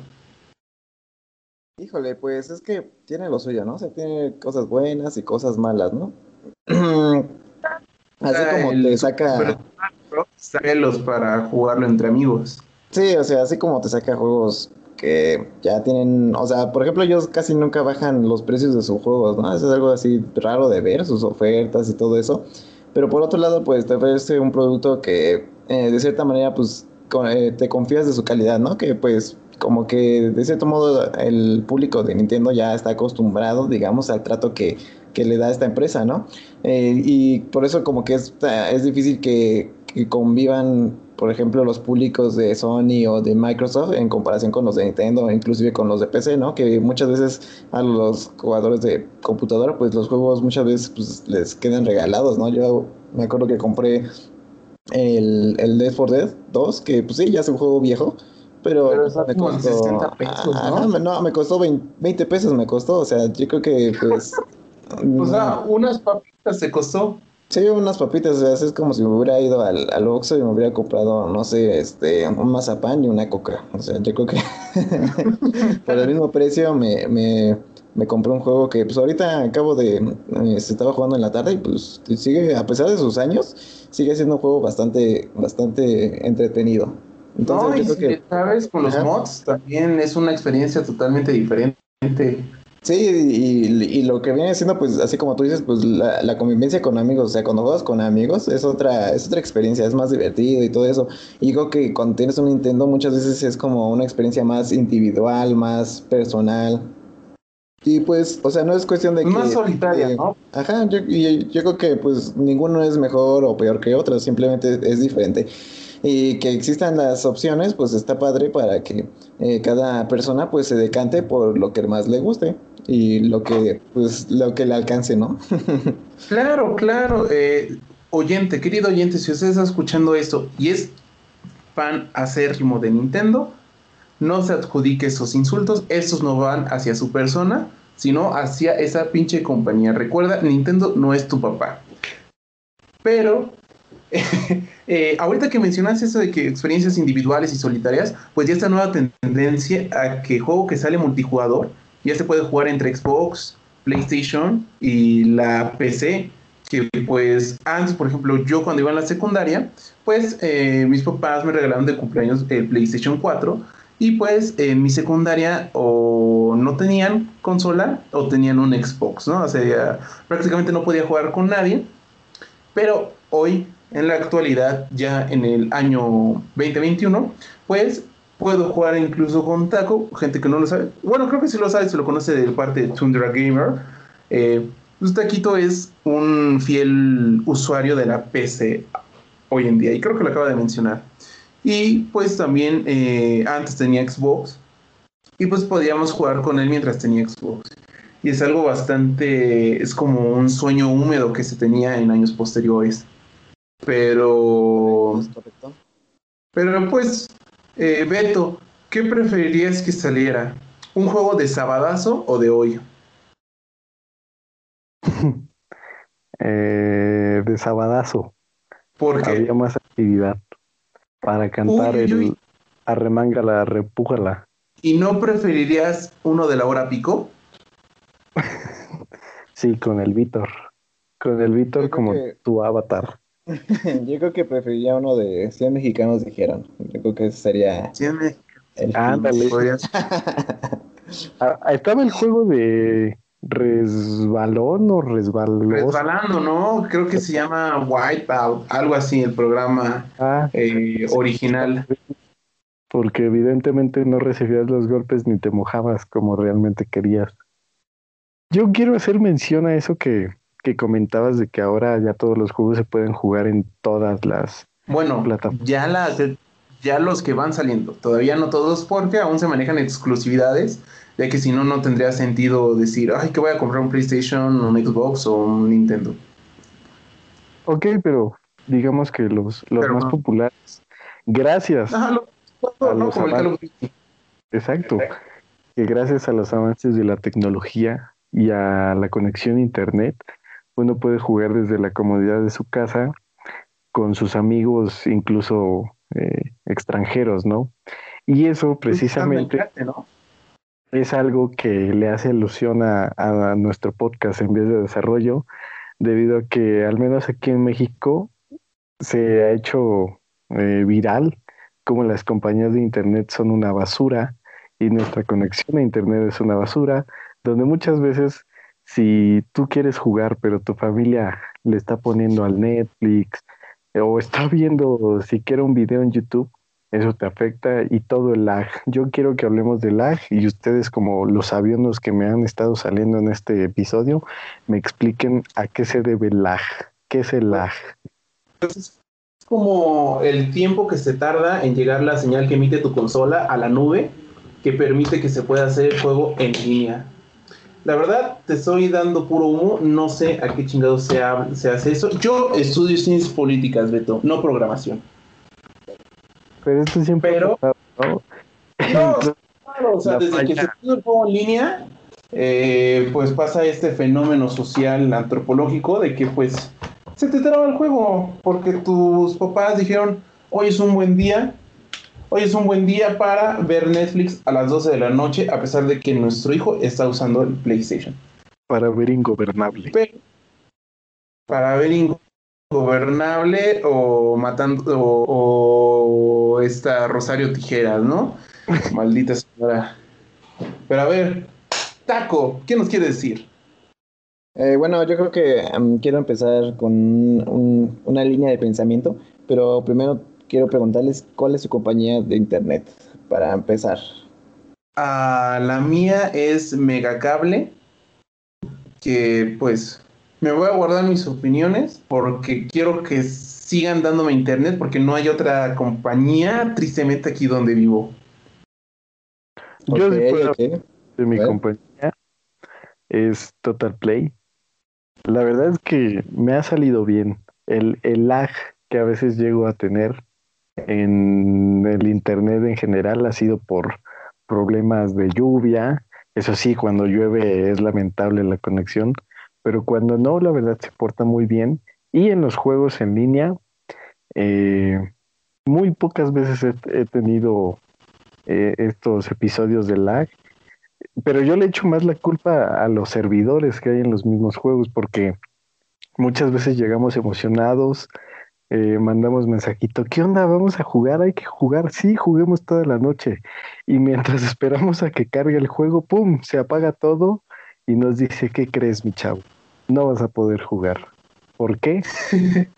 Híjole, pues es que tiene lo suyo, ¿no? O sea, tiene cosas buenas y cosas malas, ¿no? Así como te saca...
Celos para jugarlo entre amigos.
Sí, o sea, así como te saca juegos que ya tienen, o sea, por ejemplo, ellos casi nunca bajan los precios de sus juegos, ¿no? Eso es algo así raro de ver, sus ofertas y todo eso. Pero por otro lado, pues te ofrece un producto que eh, de cierta manera, pues eh, te confías de su calidad, ¿no? Que pues como que de cierto modo el público de Nintendo ya está acostumbrado, digamos, al trato que, que le da esta empresa, ¿no? Eh, y por eso como que es, es difícil que, que convivan por ejemplo, los públicos de Sony o de Microsoft en comparación con los de Nintendo, inclusive con los de PC, ¿no? Que muchas veces a los jugadores de computadora, pues los juegos muchas veces pues, les quedan regalados, ¿no? Yo me acuerdo que compré el, el Dead for Dead 2, que pues sí, ya es un juego viejo, pero, me costó... 60 pesos, ¿no? no, me costó 20 pesos, me costó, o sea, yo creo que pues... <laughs>
o sea, unas papitas se costó.
Sí, unas papitas, o sea, es como si me hubiera ido al, al Oxxo y me hubiera comprado, no sé, este, un mazapán y una coca. O sea, yo creo que <laughs> por el mismo precio me, me, me, compré un juego que pues ahorita acabo de, eh, se estaba jugando en la tarde y pues sigue, a pesar de sus años, sigue siendo un juego bastante, bastante entretenido.
Entonces, no, y sabes, con los mods también es una experiencia totalmente diferente.
Sí, y, lo que viene siendo, pues, así como tú dices, pues la, convivencia con amigos, o sea, cuando juegas con amigos es otra, es otra experiencia, es más divertido y todo eso. Y digo que cuando tienes un Nintendo muchas veces es como una experiencia más individual, más personal. Y pues, o sea, no es cuestión de que...
Más solitaria, ¿no?
Ajá, yo, yo creo que pues ninguno es mejor o peor que otro, simplemente es diferente y que existan las opciones, pues está padre para que eh, cada persona pues se decante por lo que más le guste y lo que pues lo que le alcance, ¿no? <laughs>
claro, claro. Eh, oyente, querido oyente, si usted está escuchando esto y es fan acérrimo de Nintendo, no se adjudique esos insultos, estos no van hacia su persona, sino hacia esa pinche compañía. Recuerda, Nintendo no es tu papá. Pero <laughs> eh, ahorita que mencionas eso de que experiencias individuales y solitarias, pues ya esta nueva tendencia a que juego que sale multijugador ya se puede jugar entre Xbox, PlayStation y la PC. Que pues antes, por ejemplo, yo cuando iba en la secundaria, pues eh, mis papás me regalaron de cumpleaños el PlayStation 4 y pues en mi secundaria o no tenían consola o tenían un Xbox, ¿no? O sea, prácticamente no podía jugar con nadie. Pero hoy en la actualidad, ya en el año 2021, pues puedo jugar incluso con Taco, gente que no lo sabe. Bueno, creo que si lo sabe, se lo conoce de parte de Tundra Gamer. Eh, pues Taquito es un fiel usuario de la PC hoy en día, y creo que lo acaba de mencionar. Y pues también eh, antes tenía Xbox, y pues podíamos jugar con él mientras tenía Xbox. Y es algo bastante, es como un sueño húmedo que se tenía en años posteriores. Pero... Pero pues, eh, Beto, ¿qué preferirías que saliera? ¿Un juego de sabadazo o de hoy? <laughs>
eh, de sabadazo.
Porque
había más actividad para cantar el arremángala, repújala.
¿Y no preferirías uno de la hora pico? <laughs>
sí, con el Víctor. Con el Víctor como tu avatar. <laughs>
Yo creo que preferiría uno de 100 mexicanos dijeron. Yo creo que sería...
100 mexicanos.
Ándale. <laughs> <laughs> Ah, estaba el juego de resbalón o resbalón.
Resbalando, ¿no? Creo que se llama Wipeout, algo así, el programa ah, eh, original.
Porque evidentemente no recibías los golpes ni te mojabas como realmente querías. Yo quiero hacer mención a eso que, que comentabas de que ahora ya todos los juegos se pueden jugar en todas las
bueno, Ya, las, ya los que van saliendo, todavía no todos porque aún se manejan exclusividades ya que si no, no tendría sentido decir, ay, que voy a comprar un PlayStation, un Xbox o un Nintendo.
Ok, pero digamos que los, los más populares, gracias Exacto, que gracias a los avances de la tecnología y a la conexión a Internet, uno puede jugar desde la comodidad de su casa con sus amigos, incluso eh, extranjeros, ¿no? Y eso pues, precisamente... ¿no? es algo que le hace alusión a, nuestro podcast en vez de desarrollo, debido a que al menos aquí en México se ha hecho eh, viral como las compañías de Internet son una basura y nuestra conexión a Internet es una basura, donde muchas veces si tú quieres jugar pero tu familia le está poniendo al Netflix o está <laughs> viendo siquiera un video en YouTube, eso te afecta y todo el lag. Yo quiero que hablemos de lag y ustedes como los aviones que me han estado saliendo en este episodio me expliquen a qué se debe el lag. ¿Qué es el lag?
Es como el tiempo que se tarda en llegar la señal que emite tu consola a la nube que permite que se pueda hacer el juego en línea. La verdad, te estoy dando puro humo, no sé a qué chingados se, se hace eso. Yo estudio ciencias políticas, Beto, no programación.
Pero esto siempre.
Pero. ¿no? <laughs> claro, o sea, desde que se puso el juego en línea, eh, pues pasa este fenómeno social antropológico de que, pues, se te traba el juego porque tus papás dijeron: Hoy es un buen día. Hoy es un buen día para ver Netflix a las 12 de la noche, a pesar de que nuestro hijo está usando el PlayStation.
Para ver Ingobernable.
para ver Ingobernable o matando o esta Rosario Tijeras, ¿no? <laughs> Maldita señora. Pero a ver, Taco, ¿qué nos quiere decir?
Eh, bueno, yo creo que quiero empezar con una línea de pensamiento, pero primero quiero preguntarles cuál es su compañía de internet para empezar.
Ah, la mía es Megacable, que pues me voy a guardar mis opiniones porque quiero que sigan dándome internet porque no hay otra compañía, tristemente, aquí donde vivo.
Yo de mi compañía es Total Play. La verdad es que me ha salido bien. El, el lag que a veces llego a tener en el internet en general ha sido por problemas de lluvia. Eso sí, cuando llueve es lamentable la conexión, pero cuando no, la verdad se porta muy bien y en los juegos en línea, eh, muy pocas veces he, tenido eh, estos episodios de lag, pero yo le echo más la culpa a los servidores que hay en los mismos juegos, porque muchas veces llegamos emocionados, eh, mandamos mensajito, ¿qué onda? Vamos a jugar, hay que jugar, sí, juguemos toda la noche. Y mientras <laughs> esperamos a que cargue el juego, ¡pum! Se apaga todo y nos dice, ¿qué crees, mi chavo? No vas a poder jugar. ¿Por qué? <laughs>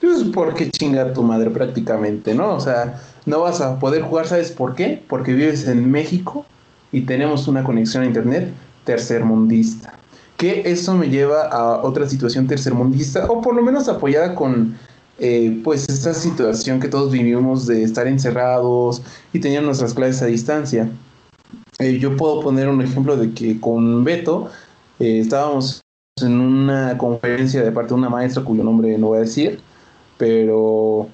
Pues porque chinga tu madre prácticamente, ¿no? O sea, no vas a poder jugar, ¿sabes por qué? Porque vives en México y tenemos una conexión a internet tercermundista. Que eso me lleva a otra situación tercermundista, o por lo menos apoyada con eh, pues esta situación que todos vivimos de estar encerrados y tener nuestras clases a distancia. Eh, yo puedo poner un ejemplo de que con Beto eh, estábamos en una conferencia de parte de una maestra cuyo nombre no voy a decir, pero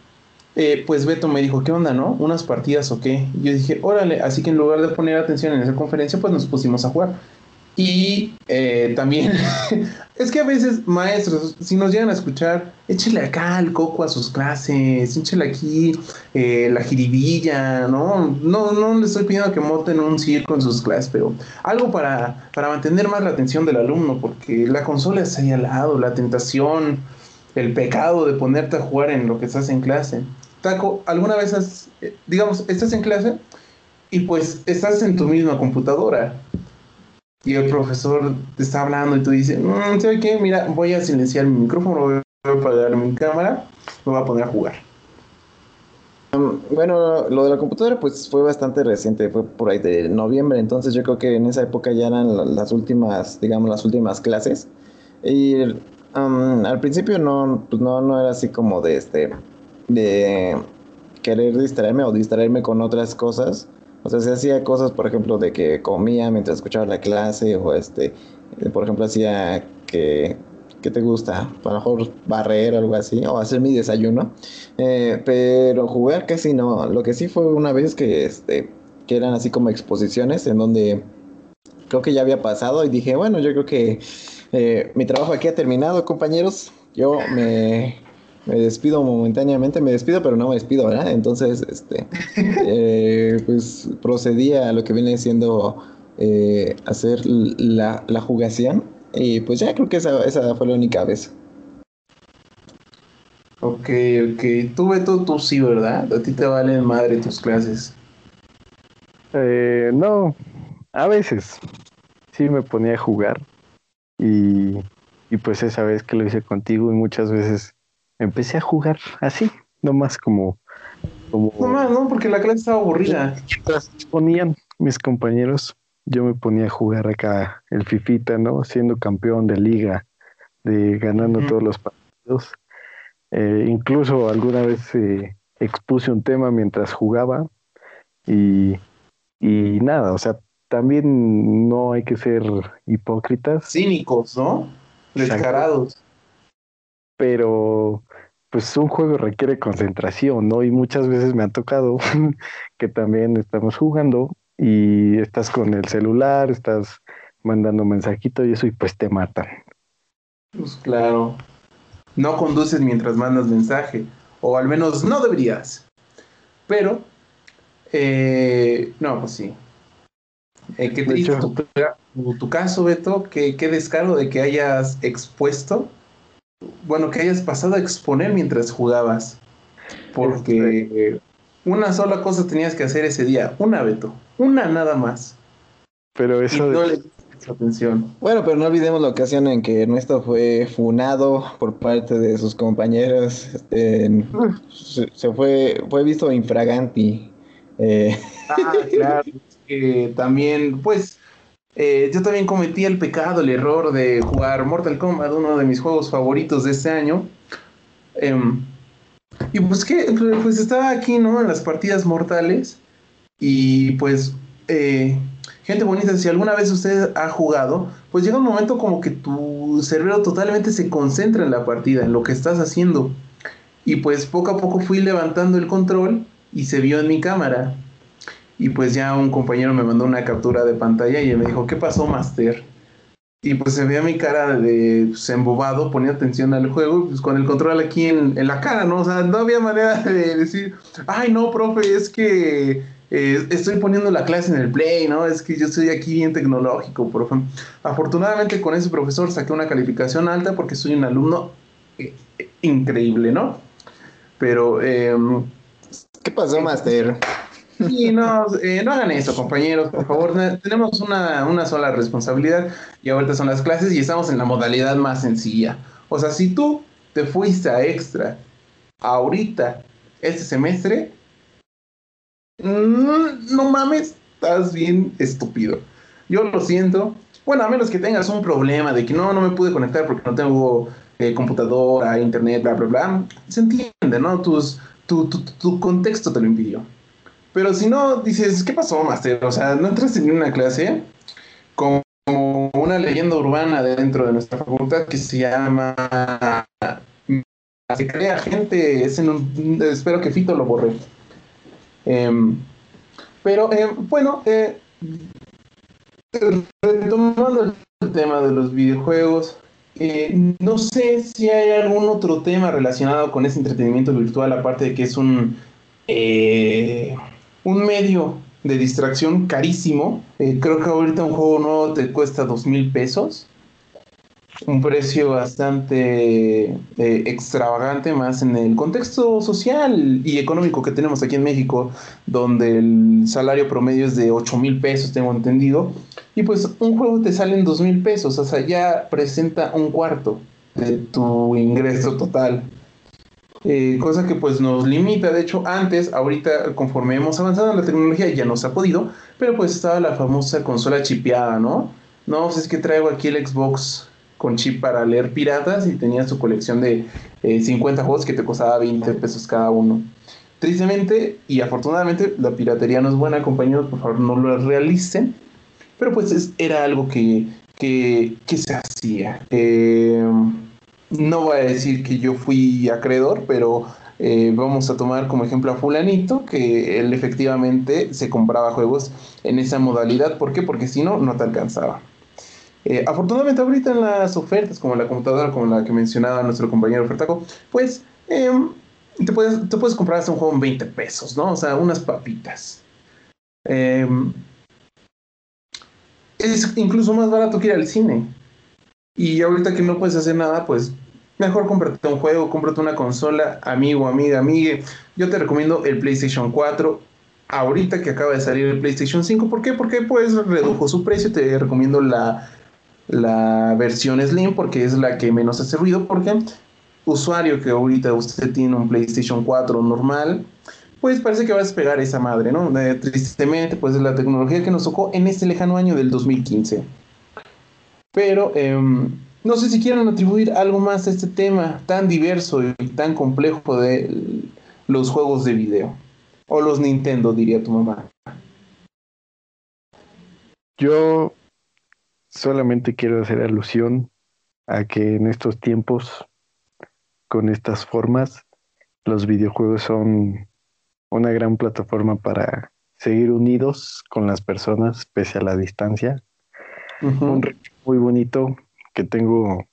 pues Beto me dijo, ¿qué onda, no? ¿Unas partidas o qué? Y yo dije, órale, así que en lugar de poner atención en esa conferencia, pues nos pusimos a jugar. Y eh, también, <laughs> es que a veces, maestros, si nos llegan a escuchar, échale acá el coco a sus clases, échale aquí eh, la jiribilla, ¿no? ¿no? No le estoy pidiendo que monten un circo en sus clases, pero algo para, para mantener más la atención del alumno, porque la consola está ahí al lado, la tentación, el pecado de ponerte a jugar en lo que estás en clase. Taco, ¿alguna vez has, eh, digamos, estás en clase y pues estás en tu misma computadora? Y el profesor te está hablando y tú dices, mmm, ¿sabes qué? Mira, voy a silenciar mi micrófono, voy a apagar mi cámara, me voy a poner a jugar.
Um, bueno, lo de la computadora pues fue bastante reciente, fue por ahí de noviembre, entonces yo creo que en esa época ya eran las últimas, digamos, las últimas clases. Y al principio no, pues no, no era así como de este, de querer distraerme o distraerme con otras cosas o sea, se hacía cosas, por ejemplo, de que comía mientras escuchaba la clase, o este, eh, por ejemplo, hacía que, ¿qué te gusta? A lo mejor barrer o algo así, o hacer mi desayuno. Eh, pero jugar casi no. Lo que sí fue una vez que, este, que eran así como exposiciones en donde creo que ya había pasado y dije, bueno, yo creo que eh, mi trabajo aquí ha terminado, compañeros. Yo me, me despido momentáneamente, me despido, pero no me despido, ¿verdad? Entonces, este, <laughs> eh, pues procedí a lo que viene siendo eh, hacer la, la, jugación y pues ya creo que esa, esa fue la única vez.
Ok, ok. Tú, Beto, tú sí, ¿verdad? A ti te valen madre tus clases.
Eh, no, a veces sí me ponía a jugar y, y pues esa vez que lo hice contigo y muchas veces empecé a jugar así, nomás como... como
no más, ¿no? Porque la clase estaba aburrida.
Ponían mis compañeros, yo me ponía a jugar acá el Fifita, ¿no? Siendo campeón de liga, de ganando todos los partidos. Eh, incluso alguna vez eh, expuse un tema mientras jugaba y, y nada, o sea, también no hay que ser hipócritas.
Cínicos, ¿no? Descarados.
Pero pues un juego requiere concentración, ¿no? Y muchas veces me ha tocado <laughs> que también estamos jugando y estás con el celular, estás mandando mensajito y eso y pues te matan.
Pues claro. No conduces mientras mandas mensaje, o al menos no deberías. Pero, eh, no, pues sí. Eh, qué triste tu, tu, caso, Beto, que qué descaro de que hayas expuesto bueno, que hayas pasado a exponer mientras jugabas. Porque una sola cosa tenías que hacer ese día, una Beto, una nada más.
Pero eso
y no le atención.
Bueno, pero no olvidemos la ocasión en que Ernesto fue funado por parte de sus compañeros. se, fue, fue visto infraganti.
Eh. Ah, claro. que también, pues, eh, yo también cometí el pecado, el error de jugar Mortal Kombat, uno de mis juegos favoritos de este año. Em, y pues que, pues estaba aquí, ¿no? En las partidas mortales. Y pues, eh, gente bonita, si alguna vez usted ha jugado, pues llega un momento como que tu cerebro totalmente se concentra en la partida, en lo que estás haciendo. Y pues poco a poco fui levantando el control y se vio en mi cámara. Y pues ya un compañero me mandó una captura de pantalla y me dijo, ¿qué pasó, Master? Y pues se veía mi cara de pues, embobado, ponía atención al juego, pues con el control aquí en, la cara, ¿no? O sea, no había manera de decir, ay, no, profe, es que eh, estoy poniendo la clase en el play, ¿no? Es que yo estoy aquí bien tecnológico, profe. Afortunadamente con ese profesor saqué una calificación alta porque soy un alumno eh, increíble, ¿no? Pero... Em,
¿Qué pasó, Master?
Sí, no, eh, no hagan eso, compañeros, por favor. Tenemos una, una sola responsabilidad y ahorita son las clases y estamos en la modalidad más sencilla. O sea, si tú te fuiste a extra ahorita, este semestre, mm, no mames, estás bien estúpido. Yo lo siento. Bueno, a menos que tengas un problema de que no, no me pude conectar porque no tengo eh, computadora, internet, bla, bla, bla. Se entiende, ¿no? Tus, tu, tu, tu, contexto te lo impidió. Pero si no, dices, ¿qué pasó, Master? O sea, no entraste en una clase como una leyenda urbana dentro de nuestra facultad que se llama se crea gente, es en un, espero que Fito lo borre. Em, pero eh, bueno, eh, retomando el tema de los videojuegos, eh, no sé si hay algún otro tema relacionado con ese entretenimiento virtual, aparte de que es un, un medio de distracción carísimo. creo que ahorita un juego nuevo te cuesta dos mil pesos un precio bastante eh, extravagante, más en el contexto social y económico que tenemos aquí en México, donde el salario promedio es de 8 mil pesos, tengo entendido, y pues un juego te sale en 2 mil pesos, o sea, ya presenta un cuarto de tu ingreso total. Eh, cosa que pues nos limita, de hecho antes, ahorita conforme hemos avanzado en la tecnología ya no se ha podido, pero pues estaba la famosa consola chipeada, ¿no? No, pues es que traigo aquí el Xbox con chip para leer piratas y tenía su colección de 50 eh, juegos que te costaba 20 pesos cada uno. Tristemente y afortunadamente la piratería no es buena, compañeros, por favor no lo realicen, pero pues era algo que, que, se hacía. Eh, no voy a decir que yo fui acreedor, pero eh, vamos a tomar como ejemplo a fulanito, que él efectivamente se compraba juegos en esa modalidad. ¿Por qué? Porque si no, no te alcanzaba. Eh, afortunadamente ahorita en las ofertas, como la computadora, como la que mencionaba nuestro compañero Fertaco, pues em, te, puedes, te puedes comprar hasta un juego en 20 pesos, ¿no? O sea, unas papitas. Em, es incluso más barato que ir al cine. Y ahorita que no puedes hacer nada, pues mejor cómprate un juego, cómprate una consola, amigo, amiga, amigue. Yo te recomiendo el PlayStation 4. Ahorita que acaba de salir el PlayStation 5, ¿por qué? Porque pues redujo su precio, te recomiendo la la versión Slim porque es la que menos hace ruido, porque usuario que ahorita usted tiene un PlayStation 4 normal, pues parece que va a despegar esa madre, ¿no? Eh, tristemente, pues es la tecnología que nos tocó en este lejano año del 2015. Pero em, no sé si quieren atribuir algo más a este tema tan diverso y tan complejo de los juegos de video. O los Nintendo, diría tu mamá.
Yo Solamente quiero hacer alusión a que en estos tiempos, con estas formas, los videojuegos son una gran plataforma para seguir unidos con las personas pese a la distancia. Un muy bonito que tengo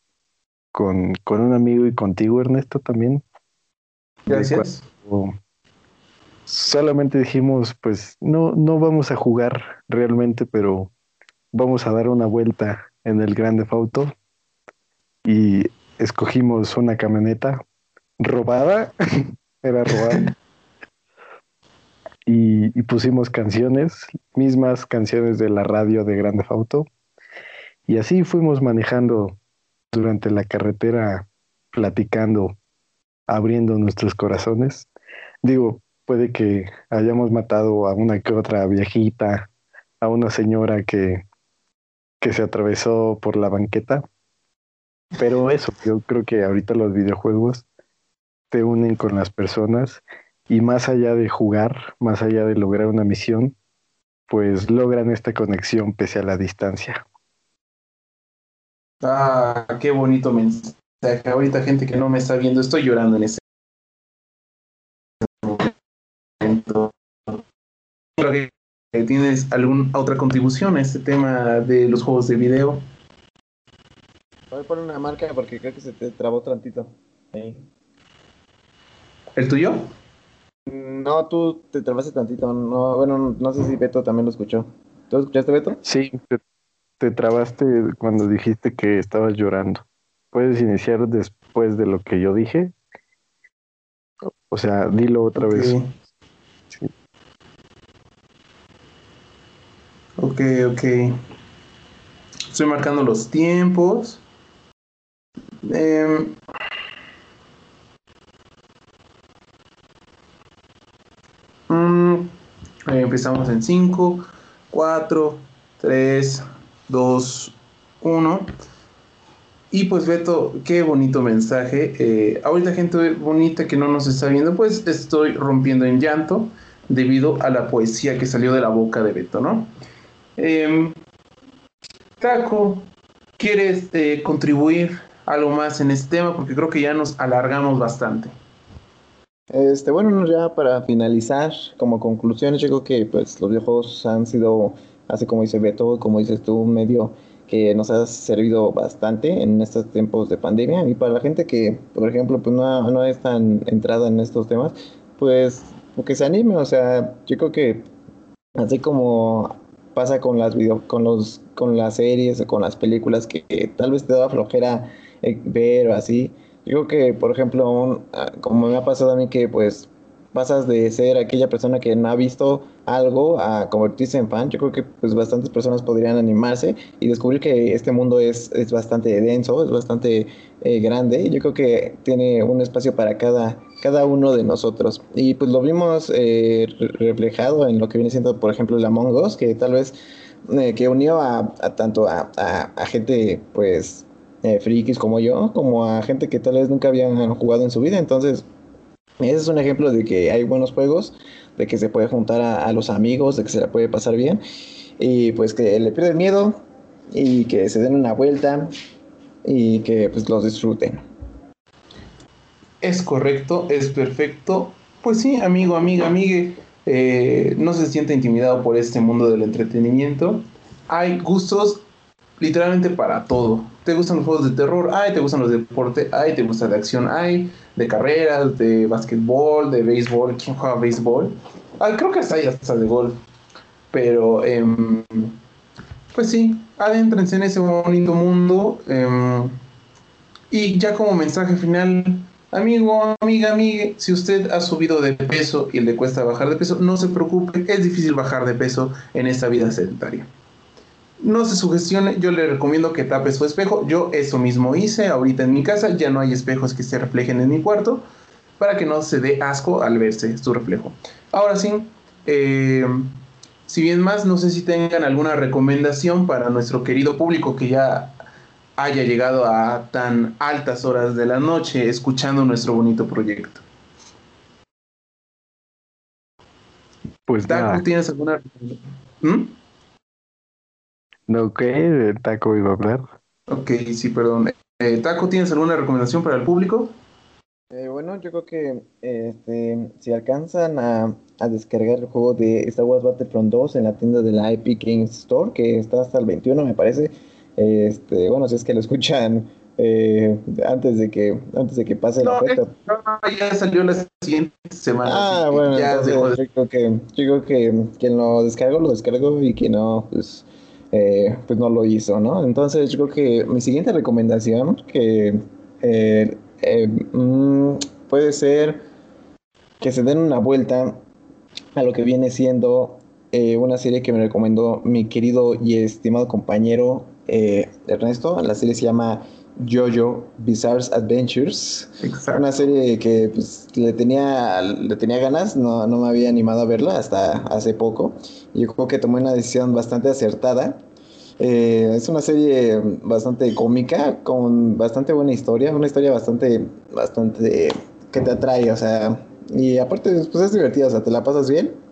con, con, un amigo y contigo, Ernesto, también.
Gracias.
Solamente dijimos, pues no, no vamos a jugar realmente, pero vamos a dar una vuelta en el Grande Auto y escogimos una camioneta robada, <laughs> era robada. y, pusimos canciones, mismas canciones de la radio de Grande Auto. Y así fuimos manejando durante la carretera, platicando, abriendo nuestros corazones. Digo, puede que hayamos matado a una que otra viejita, a una señora que que se atravesó por la banqueta. Pero eso, yo creo que ahorita los videojuegos te unen con las personas y más allá de jugar, más allá de lograr una misión, pues logran esta conexión pese a la distancia.
Ah, qué bonito mensaje. Ahorita gente que no me está viendo, estoy llorando en ese momento. ¿Tienes alguna otra contribución a este tema de los juegos de video?
Voy a poner una marca porque creo que se te trabó tantito.
¿El tuyo?
No, tú te trabaste tantito. No, bueno, no sé si Beto también lo escuchó. ¿Tú escuchaste, Beto?
Sí, te, trabaste cuando dijiste que estabas llorando. ¿Puedes iniciar después de lo que yo dije? O sea, dilo otra vez.
Ok, ok. Estoy marcando los tiempos. Em, Mm, empezamos en 5, 4, 3, 2, 1. Y pues Beto, qué bonito mensaje. Eh, ahorita gente bonita que no nos está viendo, pues estoy rompiendo en llanto debido a la poesía que salió de la boca de Beto, ¿no? Em, Taco, ¿quieres eh, contribuir algo más en este tema? Porque creo que ya nos alargamos bastante.
Este, bueno, ya para finalizar, como conclusiones, yo creo que pues los videojuegos han sido, así como dice Beto, como dices tú, un medio que nos ha servido bastante en estos tiempos de pandemia. Y para la gente que, por ejemplo, pues no, no es tan entrada en estos temas, pues que se anime. O sea, yo creo que así como pasa con las video, con los, con las series o con las películas que, tal vez te da flojera eh, ver o así yo creo que, por ejemplo, ah, como me ha pasado a mí que pues pasas de ser aquella persona que no ha visto algo a convertirse en fan, yo creo que pues bastantes personas podrían animarse y descubrir que este mundo es, es bastante denso, es bastante eh, grande. Yo creo que tiene un espacio para cada, cada uno de nosotros. Y pues lo vimos eh, reflejado en lo que viene siendo, por ejemplo, el Among Us, que tal vez eh, que unió a, tanto a, a gente pues eh, frikis como yo, como a gente que tal vez nunca habían jugado en su vida. Entonces, ese es un ejemplo de que hay buenos juegos, de que se puede juntar a, los amigos, de que se la puede pasar bien. Y pues que le pierden miedo y que se den una vuelta y que pues los disfruten.
Es correcto, es perfecto. Pues sí, amigo, amiga, amigue, eh, no se siente intimidado por este mundo del entretenimiento. Hay gustos literalmente para todo. ¿Te gustan los juegos de terror? Ay, ¿te gustan los de deporte? Ay, ¿te gusta de acción? Ay, de carreras, de básquetbol, de béisbol. ¿Quién juega béisbol? Ah, creo que hasta ahí hasta de golf. Pero, em, pues sí, adéntrense en ese bonito mundo. Em, y ya como mensaje final, amigo, amiga, amiga, si usted ha subido de peso y le cuesta bajar de peso, no se preocupe, es difícil bajar de peso en esta vida sedentaria no se sugestione, yo le recomiendo que tape su espejo. Yo eso mismo hice ahorita en mi casa, ya no hay espejos que se reflejen en mi cuarto para que no se dé asco al verse su reflejo. Ahora sí, eh, si bien más, no sé si tengan alguna recomendación para nuestro querido público que ya haya llegado a tan altas horas de la noche escuchando nuestro bonito proyecto.
Pues.
¿tienes alguna recomendación? ¿Mm?
No, ¿qué? Taco iba a hablar.
Ok, sí, perdón. Eh, Taco, ¿tienes alguna recomendación para el público?
Eh, bueno, yo creo que este, si alcanzan a, descargar el juego de Star Wars Battlefront 2 en la tienda de la Epic Games Store, que está hasta el 21, me parece. Este, bueno, si es que lo escuchan eh, antes de que antes de que pase la
oferta. ya salió la siguiente semana.
Ah, bueno, entonces, yo creo que yo creo que quien lo descargó lo descargó y quien no, pues eh, pues no lo hizo, ¿no? Entonces yo creo que mi siguiente recomendación que eh, eh, mm, puede ser que se den una vuelta a lo que viene siendo una serie que me recomendó mi querido y estimado compañero Ernesto. La serie se llama Jojo Bizarre Adventures. Una serie que pues, le, tenía, le tenía ganas, no, no, me había animado a verla hasta hace poco. Y yo creo que tomé una decisión bastante acertada. Eh, es una serie bastante cómica, con bastante buena historia, una historia bastante, bastante que te atrae, o sea, y aparte pues es divertida, o sea, te la pasas bien.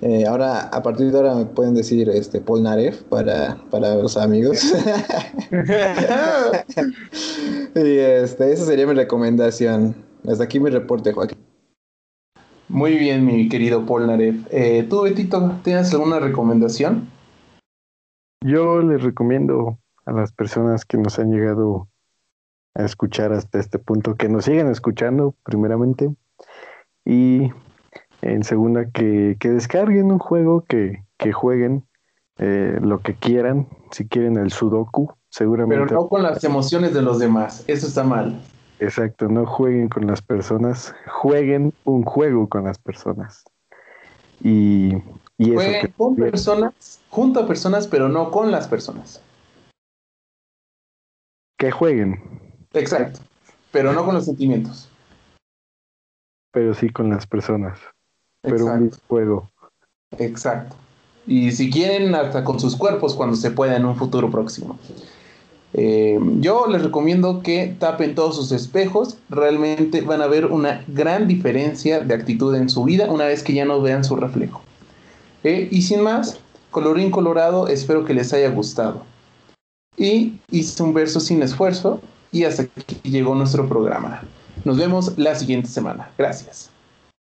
Eh, ahora, a partir de ahora me pueden decir este Paul Naref para, para los amigos. <laughs> y este, esa sería mi recomendación. Hasta aquí mi reporte, Joaquín.
Muy bien, mi querido Paul Naref. Eh, ¿Tú, Betito, tienes alguna recomendación?
Yo les recomiendo a las personas que nos han llegado a escuchar hasta este punto que nos sigan escuchando, primeramente. Y en segunda, que, descarguen un juego, que, que jueguen eh, lo que quieran. Si quieren el Sudoku, seguramente.
Pero no con las emociones de los demás. Eso está mal.
Exacto, no jueguen con las personas. Jueguen un juego con las personas. Y, y
jueguen con personas, junto a personas, pero no con las personas.
Que jueguen.
Exacto. Pero no con los sentimientos.
Pero sí con las personas. Pero un juego.
Exacto. Y si quieren, hasta con sus cuerpos cuando se pueda en un futuro próximo. Eh, yo les recomiendo que tapen todos sus espejos. Realmente van a ver una gran diferencia de actitud en su vida una vez que ya no vean su reflejo. Eh, y sin más, colorín colorado, espero que les haya gustado. Y hice un verso sin esfuerzo y hasta aquí llegó nuestro programa. Nos vemos la siguiente semana. Gracias.